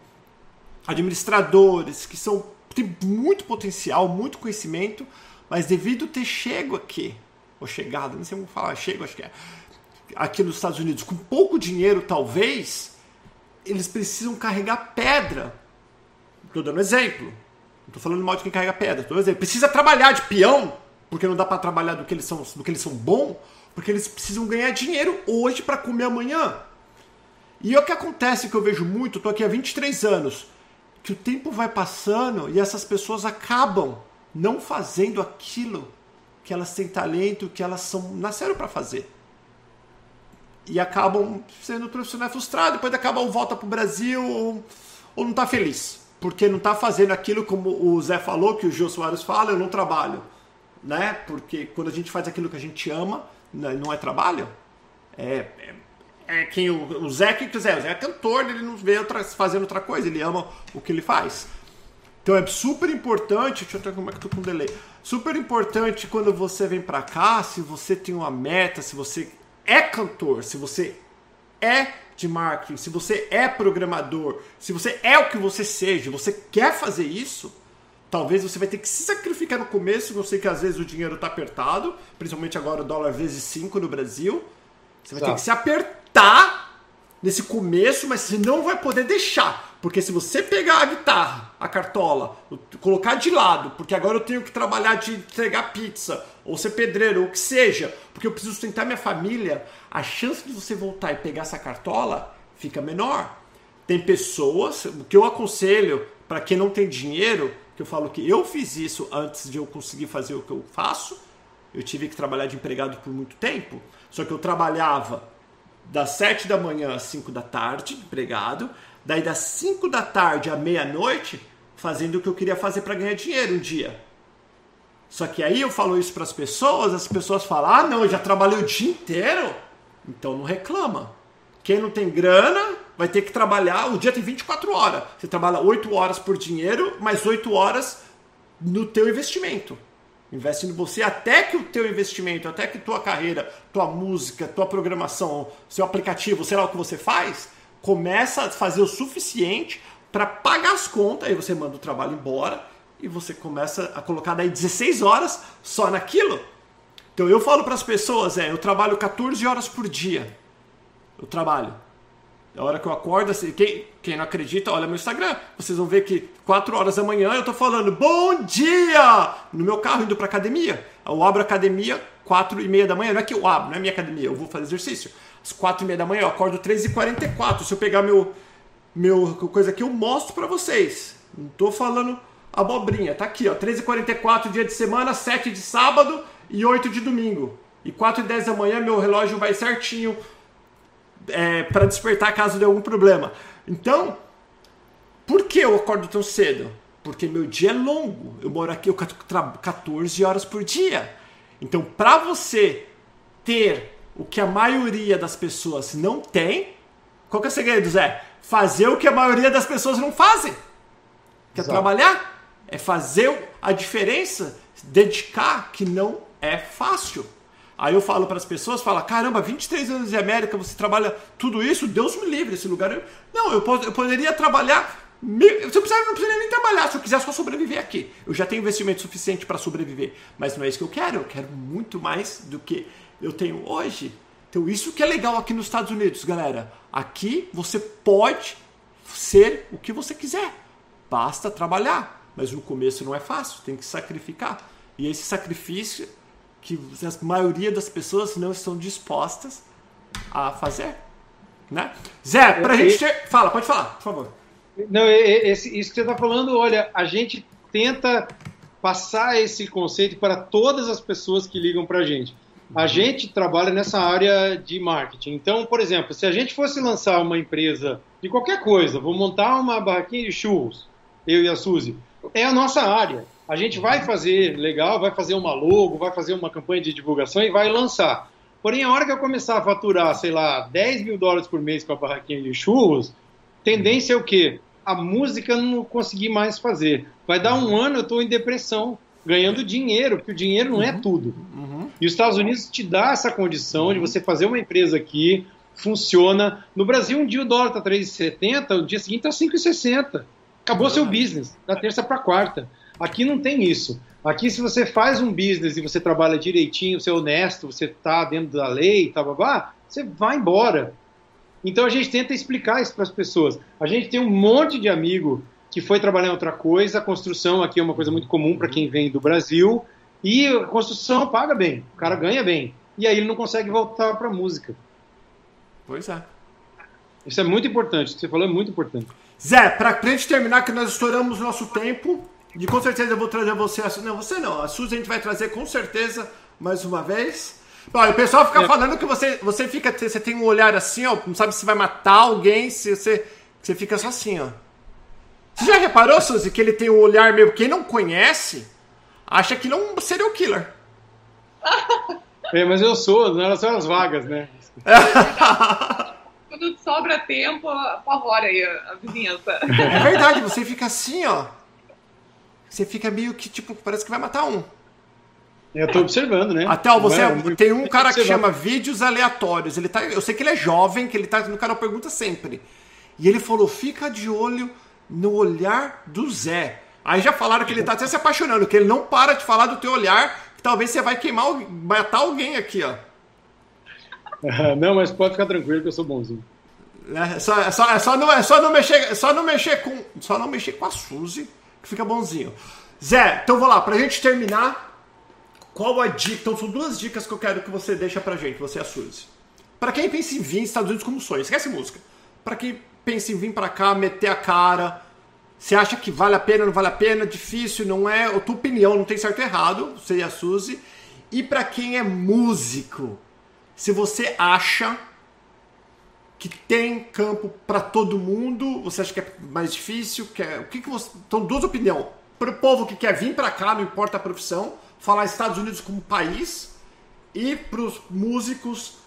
administradores, que são tem muito potencial, muito conhecimento, mas devido ter chego aqui, ou chegado, não sei como falar, chego, acho que é, aqui nos Estados Unidos, com pouco dinheiro talvez, eles precisam carregar pedra. Estou dando exemplo. Não estou falando mal de quem carrega pedra. Estou dando exemplo. Precisa trabalhar de peão, porque não dá para trabalhar do que eles são, do que eles são bom, porque eles precisam ganhar dinheiro hoje para comer amanhã. E é o que acontece que eu vejo muito, estou aqui há 23 anos, que o tempo vai passando e essas pessoas acabam não fazendo aquilo que elas têm talento, que elas são nasceram para fazer e acabam sendo profissionais frustrados, depois acabam volta para o Brasil ou, ou não está feliz, porque não está fazendo aquilo como o Zé falou, que o Jô Soares fala, eu não trabalho, né? Porque quando a gente faz aquilo que a gente ama, né, não é trabalho, é, é, é quem o, o, Zé que quiser, o Zé é cantor, ele não vê outra, fazendo outra coisa, ele ama o que ele faz. Então é super importante, deixa eu ver como é que eu tô com delay. Super importante quando você vem para cá, se você tem uma meta, se você é cantor, se você é de marketing, se você é programador, se você é o que você seja, você quer fazer isso, talvez você vai ter que se sacrificar no começo. Eu sei que às vezes o dinheiro está apertado, principalmente agora o dólar vezes 5 no Brasil. Você vai tá. ter que se apertar nesse começo, mas você não vai poder deixar. Porque se você pegar a guitarra, a cartola, colocar de lado, porque agora eu tenho que trabalhar de entregar pizza, ou ser pedreiro, ou o que seja, porque eu preciso sustentar minha família, a chance de você voltar e pegar essa cartola fica menor. Tem pessoas, o que eu aconselho para quem não tem dinheiro, que eu falo que eu fiz isso antes de eu conseguir fazer o que eu faço. Eu tive que trabalhar de empregado por muito tempo, só que eu trabalhava das 7 da manhã às 5 da tarde, empregado, daí das 5 da tarde à meia-noite, fazendo o que eu queria fazer para ganhar dinheiro um dia. Só que aí eu falo isso para as pessoas, as pessoas falam: ah, não, eu já trabalhei o dia inteiro. Então não reclama. Quem não tem grana vai ter que trabalhar. O dia tem 24 horas. Você trabalha 8 horas por dinheiro, mais 8 horas no teu investimento. Investe em você até que o teu investimento, até que tua carreira, tua música, tua programação, seu aplicativo, sei lá o que você faz, começa a fazer o suficiente para pagar as contas, aí você manda o trabalho embora e você começa a colocar daí 16 horas só naquilo. Então eu falo para as pessoas, é, eu trabalho 14 horas por dia. Eu trabalho. A hora que eu acordo, assim, quem, quem não acredita, olha meu Instagram. Vocês vão ver que 4 horas da manhã eu tô falando bom dia no meu carro indo para academia. Eu abro a academia 4 e meia da manhã. Não é que eu abro, não é minha academia, eu vou fazer exercício às quatro e meia da manhã, eu acordo 3h44. Se eu pegar meu, meu coisa aqui, eu mostro para vocês. Não tô falando abobrinha. Tá aqui, ó. 13h44, dia de semana, 7 de sábado e 8 de domingo. E 4 e 10 da manhã, meu relógio vai certinho é, para despertar caso dê algum problema. Então, por que eu acordo tão cedo? Porque meu dia é longo. Eu moro aqui eu 14 horas por dia. Então, para você ter o que a maioria das pessoas não tem. Qual que é o segredo, Zé? Fazer o que a maioria das pessoas não fazem. Quer Exato. trabalhar? É fazer a diferença, dedicar, que não é fácil. Aí eu falo para as pessoas, fala, caramba, 23 anos de América, você trabalha tudo isso? Deus me livre, esse lugar. Eu... Não, eu, eu poderia trabalhar Você precisa, não precisa nem trabalhar, se eu quiser só sobreviver aqui. Eu já tenho investimento suficiente para sobreviver. Mas não é isso que eu quero. Eu quero muito mais do que eu tenho hoje. Então, isso que é legal aqui nos Estados Unidos, galera. Aqui você pode ser o que você quiser. Basta trabalhar. Mas no começo não é fácil, tem que sacrificar. E esse sacrifício que a maioria das pessoas não estão dispostas a fazer. Né? Zé, pra eu, gente ter... Fala, pode falar, por favor. Não, esse, isso que você está falando, olha, a gente tenta passar esse conceito para todas as pessoas que ligam para a gente. A gente trabalha nessa área de marketing. Então, por exemplo, se a gente fosse lançar uma empresa de qualquer coisa, vou montar uma barraquinha de churros, eu e a Suzy, é a nossa área. A gente vai fazer legal, vai fazer uma logo, vai fazer uma campanha de divulgação e vai lançar. Porém, a hora que eu começar a faturar, sei lá, 10 mil dólares por mês com a barraquinha de churros, tendência é o quê? a música não consegui mais fazer. Vai dar um ano, eu estou em depressão, ganhando dinheiro, porque o dinheiro não é uhum. tudo. Uhum. E os Estados Unidos te dá essa condição de você fazer uma empresa aqui, funciona. No Brasil, um dia o dólar está 3,70, o dia seguinte está 5,60. Acabou seu business, da terça para quarta. Aqui não tem isso. Aqui, se você faz um business e você trabalha direitinho, você é honesto, você está dentro da lei, tá, babá, você vai embora. Então a gente tenta explicar isso para as pessoas. A gente tem um monte de amigo que foi trabalhar em outra coisa, a construção aqui é uma coisa muito comum para quem vem do Brasil, e a construção paga bem, o cara ganha bem. E aí ele não consegue voltar para a música. Pois é. Isso é muito importante, o que você falou é muito importante. Zé, para a gente terminar, que nós estouramos nosso tempo, e com certeza eu vou trazer você. Não, você não, a Suzy a gente vai trazer com certeza mais uma vez. Bom, o pessoal fica é. falando que você, você fica. Você tem um olhar assim, ó. Não sabe se vai matar alguém, se você. Você fica só assim, ó. Você já reparou, Suzy, que ele tem um olhar meio. Quem não conhece, acha que ele é um serial killer. É, mas eu sou, não eram só as vagas, né? Quando sobra tempo, apavora aí a vizinhança. É verdade, você fica assim, ó. Você fica meio que, tipo, parece que vai matar um. Eu tô observando, né? Até, ó, você é, tem um cara que chama Vídeos Aleatórios. Ele tá, eu sei que ele é jovem, que ele tá no canal Pergunta Sempre. E ele falou: fica de olho no olhar do Zé. Aí já falaram que ele tá até se apaixonando, que ele não para de falar do teu olhar, que talvez você vai queimar, matar alguém aqui, ó. Não, mas pode ficar tranquilo que eu sou bonzinho. É, só, é, só, é, só, não, é só não mexer, só não mexer com, só não mexer com a Suzy, que fica bonzinho. Zé, então vou lá, pra gente terminar, qual a dica? Então são duas dicas que eu quero que você deixe pra gente, você e a Suzy. Pra quem pensa em vir nos Estados Unidos como sonho, esquece música. Pra quem pensa em vir pra cá, meter a cara, você acha que vale a pena, não vale a pena, difícil, não é? A tua opinião não tem certo ou errado, você e a Suzy. E pra quem é músico, se você acha que tem campo para todo mundo, você acha que é mais difícil? Que é, o que, que você. Então, duas opiniões. Para o povo que quer vir para cá, não importa a profissão, falar Estados Unidos como país e para os músicos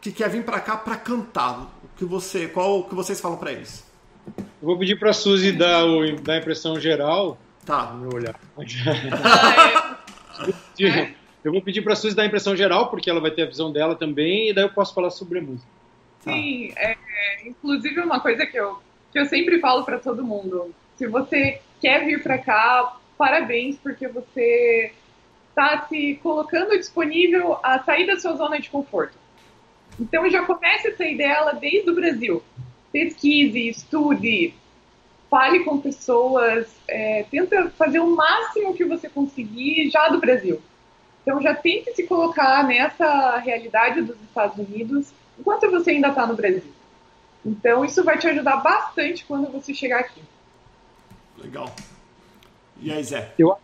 que quer vir para cá para cantar. Que você, qual o que vocês falam para eles? Eu vou pedir para a Suzy dar, o, dar a impressão geral. Tá. No meu olhar. eu vou pedir para a Suzy dar a impressão geral, porque ela vai ter a visão dela também, e daí eu posso falar sobre a música. Sim, é, inclusive uma coisa que eu, que eu sempre falo para todo mundo: se você quer vir para cá, parabéns, porque você está se colocando disponível a sair da sua zona de conforto. Então já comece a sair dela desde o Brasil. Pesquise, estude, fale com pessoas, é, tenta fazer o máximo que você conseguir já do Brasil. Então já tente se colocar nessa realidade dos Estados Unidos enquanto você ainda está no Brasil. Então isso vai te ajudar bastante quando você chegar aqui. Legal. E aí, Zé? Eu,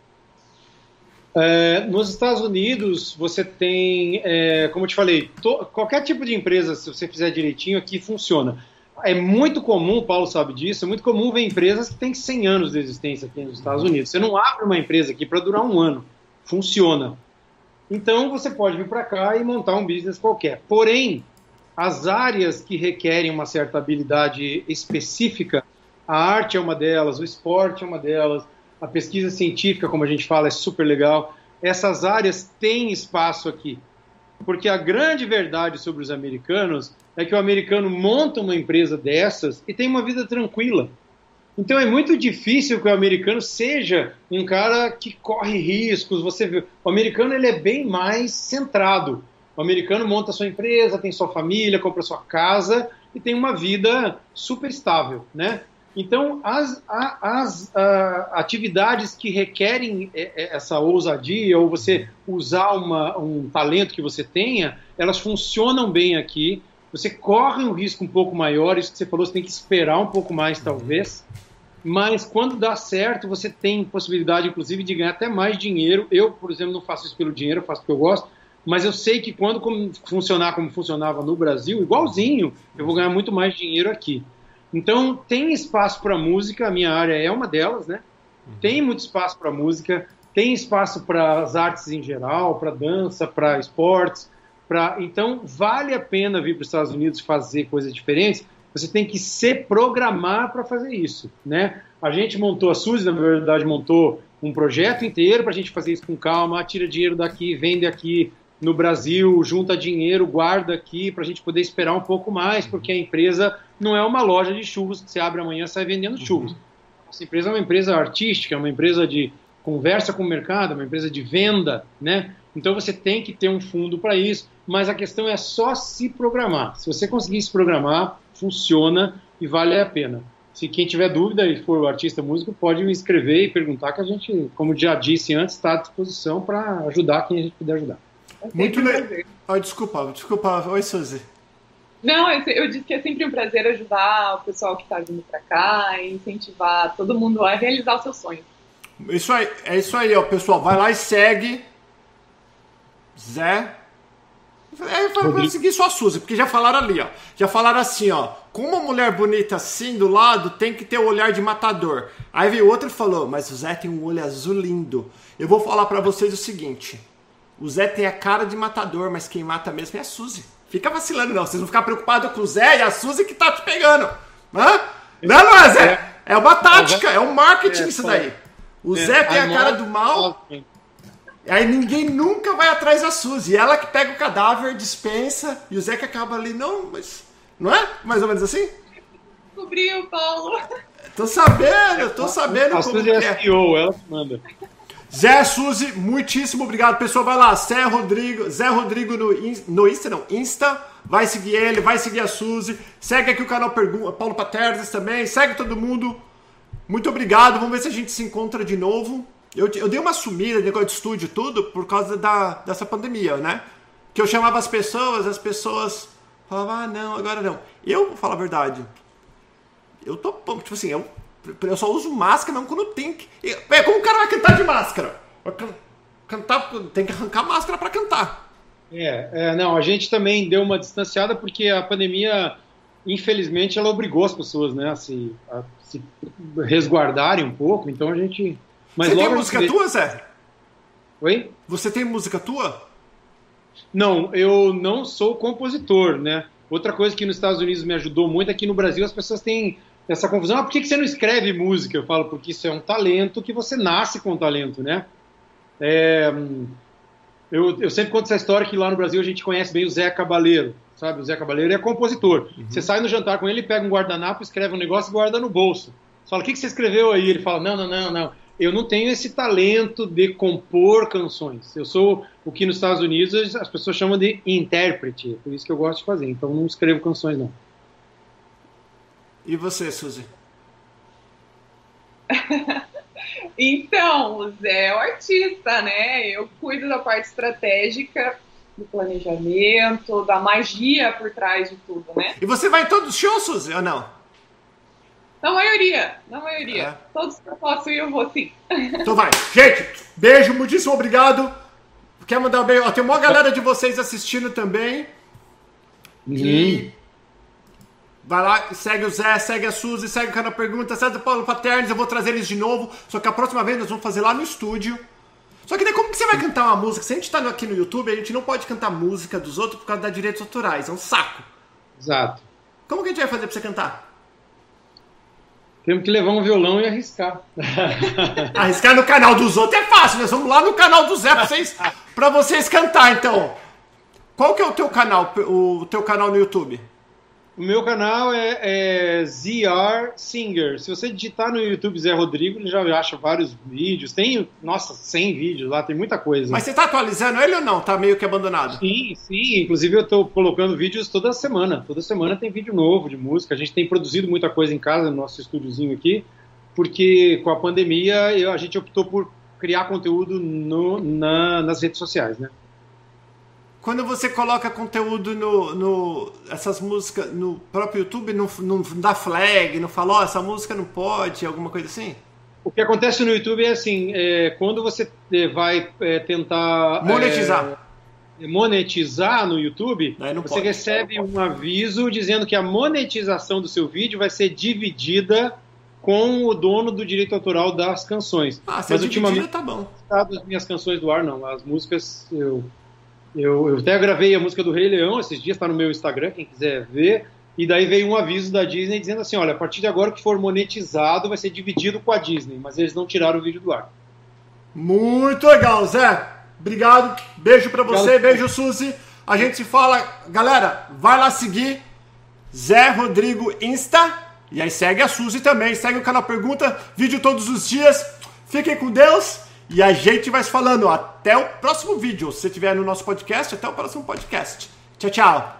é, nos Estados Unidos, você tem, é, como eu te falei, to, qualquer tipo de empresa, se você fizer direitinho, aqui funciona. É muito comum, o Paulo sabe disso, é muito comum ver empresas que têm 100 anos de existência aqui nos Estados Unidos. Você não abre uma empresa aqui para durar um ano. Funciona. Então, você pode vir para cá e montar um business qualquer. Porém, as áreas que requerem uma certa habilidade específica, a arte é uma delas, o esporte é uma delas, a pesquisa científica, como a gente fala, é super legal. Essas áreas têm espaço aqui. Porque a grande verdade sobre os americanos é que o americano monta uma empresa dessas e tem uma vida tranquila. Então é muito difícil que o americano seja um cara que corre riscos. Você vê, o americano ele é bem mais centrado. O americano monta sua empresa, tem sua família, compra sua casa e tem uma vida super estável, né? Então, as, as atividades que requerem é, é, essa ousadia ou você usar uma, um talento que você tenha, elas funcionam bem aqui. Você corre um risco um pouco maior, isso que você falou, você tem que esperar um pouco mais, uhum. talvez. Mas quando dá certo, você tem possibilidade, inclusive, de ganhar até mais dinheiro. Eu, por exemplo, não faço isso pelo dinheiro, eu faço porque eu gosto. Mas eu sei que quando funcionar como funcionava no Brasil, igualzinho, eu vou ganhar muito mais dinheiro aqui. Então, tem espaço para música, a minha área é uma delas, né? Uhum. Tem muito espaço para música, tem espaço para as artes em geral, para dança, para esportes. Pra... Então, vale a pena vir para os Estados Unidos fazer coisas diferentes. Você tem que se programar para fazer isso, né? A gente montou, a Suzy, na verdade, montou um projeto inteiro para a gente fazer isso com calma, tira dinheiro daqui, vende aqui, no Brasil, junta dinheiro, guarda aqui para a gente poder esperar um pouco mais, porque a empresa não é uma loja de churros que você abre amanhã e sai vendendo uhum. churros. Essa empresa é uma empresa artística, é uma empresa de conversa com o mercado, é uma empresa de venda, né? Então você tem que ter um fundo para isso, mas a questão é só se programar. Se você conseguir se programar, funciona e vale a pena. Se quem tiver dúvida e for o artista músico, pode me escrever e perguntar que a gente, como já disse antes, está à disposição para ajudar quem a gente puder ajudar. É Muito legal. Um oh, desculpa, desculpa. Oi, Suzy. Não, eu disse que é sempre um prazer ajudar o pessoal que está vindo para cá e incentivar todo mundo a realizar os seus sonhos. Isso aí, é isso aí, ó, pessoal. Vai lá e segue Zé. É, vai seguir sua Suzy, porque já falaram ali, ó. Já falaram assim, ó. Com uma mulher bonita assim do lado, tem que ter o olhar de matador. Aí veio outro e falou, mas o Zé tem um olho azul lindo. Eu vou falar para vocês o seguinte. O Zé tem a cara de matador, mas quem mata mesmo é a Suzy. Fica vacilando, não. Vocês vão ficar preocupados com o Zé e a Suzy que tá te pegando. Hã? Não, não é, Zé? É uma tática, é um marketing isso daí. O Zé tem a cara do mal. Aí ninguém nunca vai atrás da Suzy. Ela que pega o cadáver, dispensa, e o Zé que acaba ali, não, mas. Não é? Mais ou menos assim? Descobriu, Paulo. Tô sabendo, tô sabendo a como Suzy é. CEO, ela manda. Zé Suzy, muitíssimo obrigado, pessoal. Vai lá, Zé Rodrigo, Zé Rodrigo no, no Insta, não, Insta. Vai seguir ele, vai seguir a Suzy. Segue aqui o canal Pergunta, Paulo Paternes também. Segue todo mundo. Muito obrigado. Vamos ver se a gente se encontra de novo. Eu, eu dei uma sumida, negócio de estúdio tudo, por causa da, dessa pandemia, né? Que eu chamava as pessoas, as pessoas falavam, ah, não, agora não. Eu, vou falar a verdade, eu tô, tipo assim, eu eu só uso máscara não quando tem que. É, como o cara vai cantar de máscara? Cantar, tem que arrancar máscara para cantar. É, é, não, a gente também deu uma distanciada porque a pandemia, infelizmente, ela obrigou as pessoas, né, a se, a se resguardarem um pouco, então a gente. Mas Você tem música tua, Zé? Oi? Você tem música tua? Não, eu não sou compositor, né? Outra coisa que nos Estados Unidos me ajudou muito é que no Brasil as pessoas têm essa confusão. Ah, por que você não escreve música? Eu falo, porque isso é um talento que você nasce com talento, né? É, eu, eu, sempre conto essa história que lá no Brasil a gente conhece bem o Zé Cabaleiro, sabe? O Zé Cabaleiro é compositor. Uhum. Você sai no jantar com ele, pega um guardanapo, escreve um negócio e guarda no bolso. Você fala, o que, que você escreveu aí? Ele fala, não, não, não, não. Eu não tenho esse talento de compor canções. Eu sou o que nos Estados Unidos as pessoas chamam de intérprete. É por isso que eu gosto de fazer. Então não escrevo canções, não. E você, Suzy? então, o Zé é o artista, né? Eu cuido da parte estratégica, do planejamento, da magia por trás de tudo, né? E você vai em todos os shows, Suzy, ou não? Na maioria, na maioria. É. Todos que eu posso ir, eu vou sim. Então vai. Gente, beijo, muitíssimo obrigado. Quer mandar um beijo? Ó, tem uma galera de vocês assistindo também. Uhum. E Vai lá, segue o Zé, segue a Suzy, segue o canal Pergunta, segue o Paulo Paternes, eu vou trazer eles de novo. Só que a próxima vez nós vamos fazer lá no estúdio. Só que daí como que você vai cantar uma música? Se a gente tá aqui no YouTube, a gente não pode cantar música dos outros por causa da direitos autorais. É um saco. Exato. Como que a gente vai fazer pra você cantar? Temos que levar um violão e arriscar. arriscar no canal dos outros é fácil, nós vamos lá no canal do Zé pra vocês, pra vocês cantar, então. Qual que é o teu canal, o teu canal no YouTube? O meu canal é, é, ZR Singer. Se você digitar no YouTube Zé Rodrigo, ele já acha vários vídeos. Tem, nossa, 100 vídeos lá, tem muita coisa. Mas você tá atualizando ele ou não? Tá meio que abandonado? Sim, sim. Inclusive eu tô colocando vídeos toda semana. Toda semana tem vídeo novo de música. A gente tem produzido muita coisa em casa, no nosso estúdiozinho aqui, porque com a pandemia eu, a gente optou por criar conteúdo no, na, nas redes sociais, né? Quando você coloca conteúdo no, no essas músicas no próprio YouTube, não, não dá flag, não fala, ó, oh, essa música não pode, alguma coisa assim? O que acontece no YouTube é assim, é, quando você é, vai é, tentar monetizar, é, monetizar no YouTube, você pode. recebe um aviso dizendo que a monetização do seu vídeo vai ser dividida com o dono do direito autoral das canções. Ah, se Mas ultimamente tá bom. As minhas canções do ar não, as músicas eu eu, eu até gravei a música do Rei Leão esses dias, está no meu Instagram, quem quiser ver. E daí veio um aviso da Disney dizendo assim: olha, a partir de agora que for monetizado vai ser dividido com a Disney, mas eles não tiraram o vídeo do ar. Muito legal, Zé. Obrigado. Beijo para você, Obrigado. beijo, Suzy. A gente se fala. Galera, vai lá seguir Zé Rodrigo Insta. E aí segue a Suzy também. Segue o canal Pergunta. Vídeo todos os dias. Fiquem com Deus. E a gente vai se falando. Até o próximo vídeo. Se você estiver no nosso podcast, até o próximo podcast. Tchau, tchau.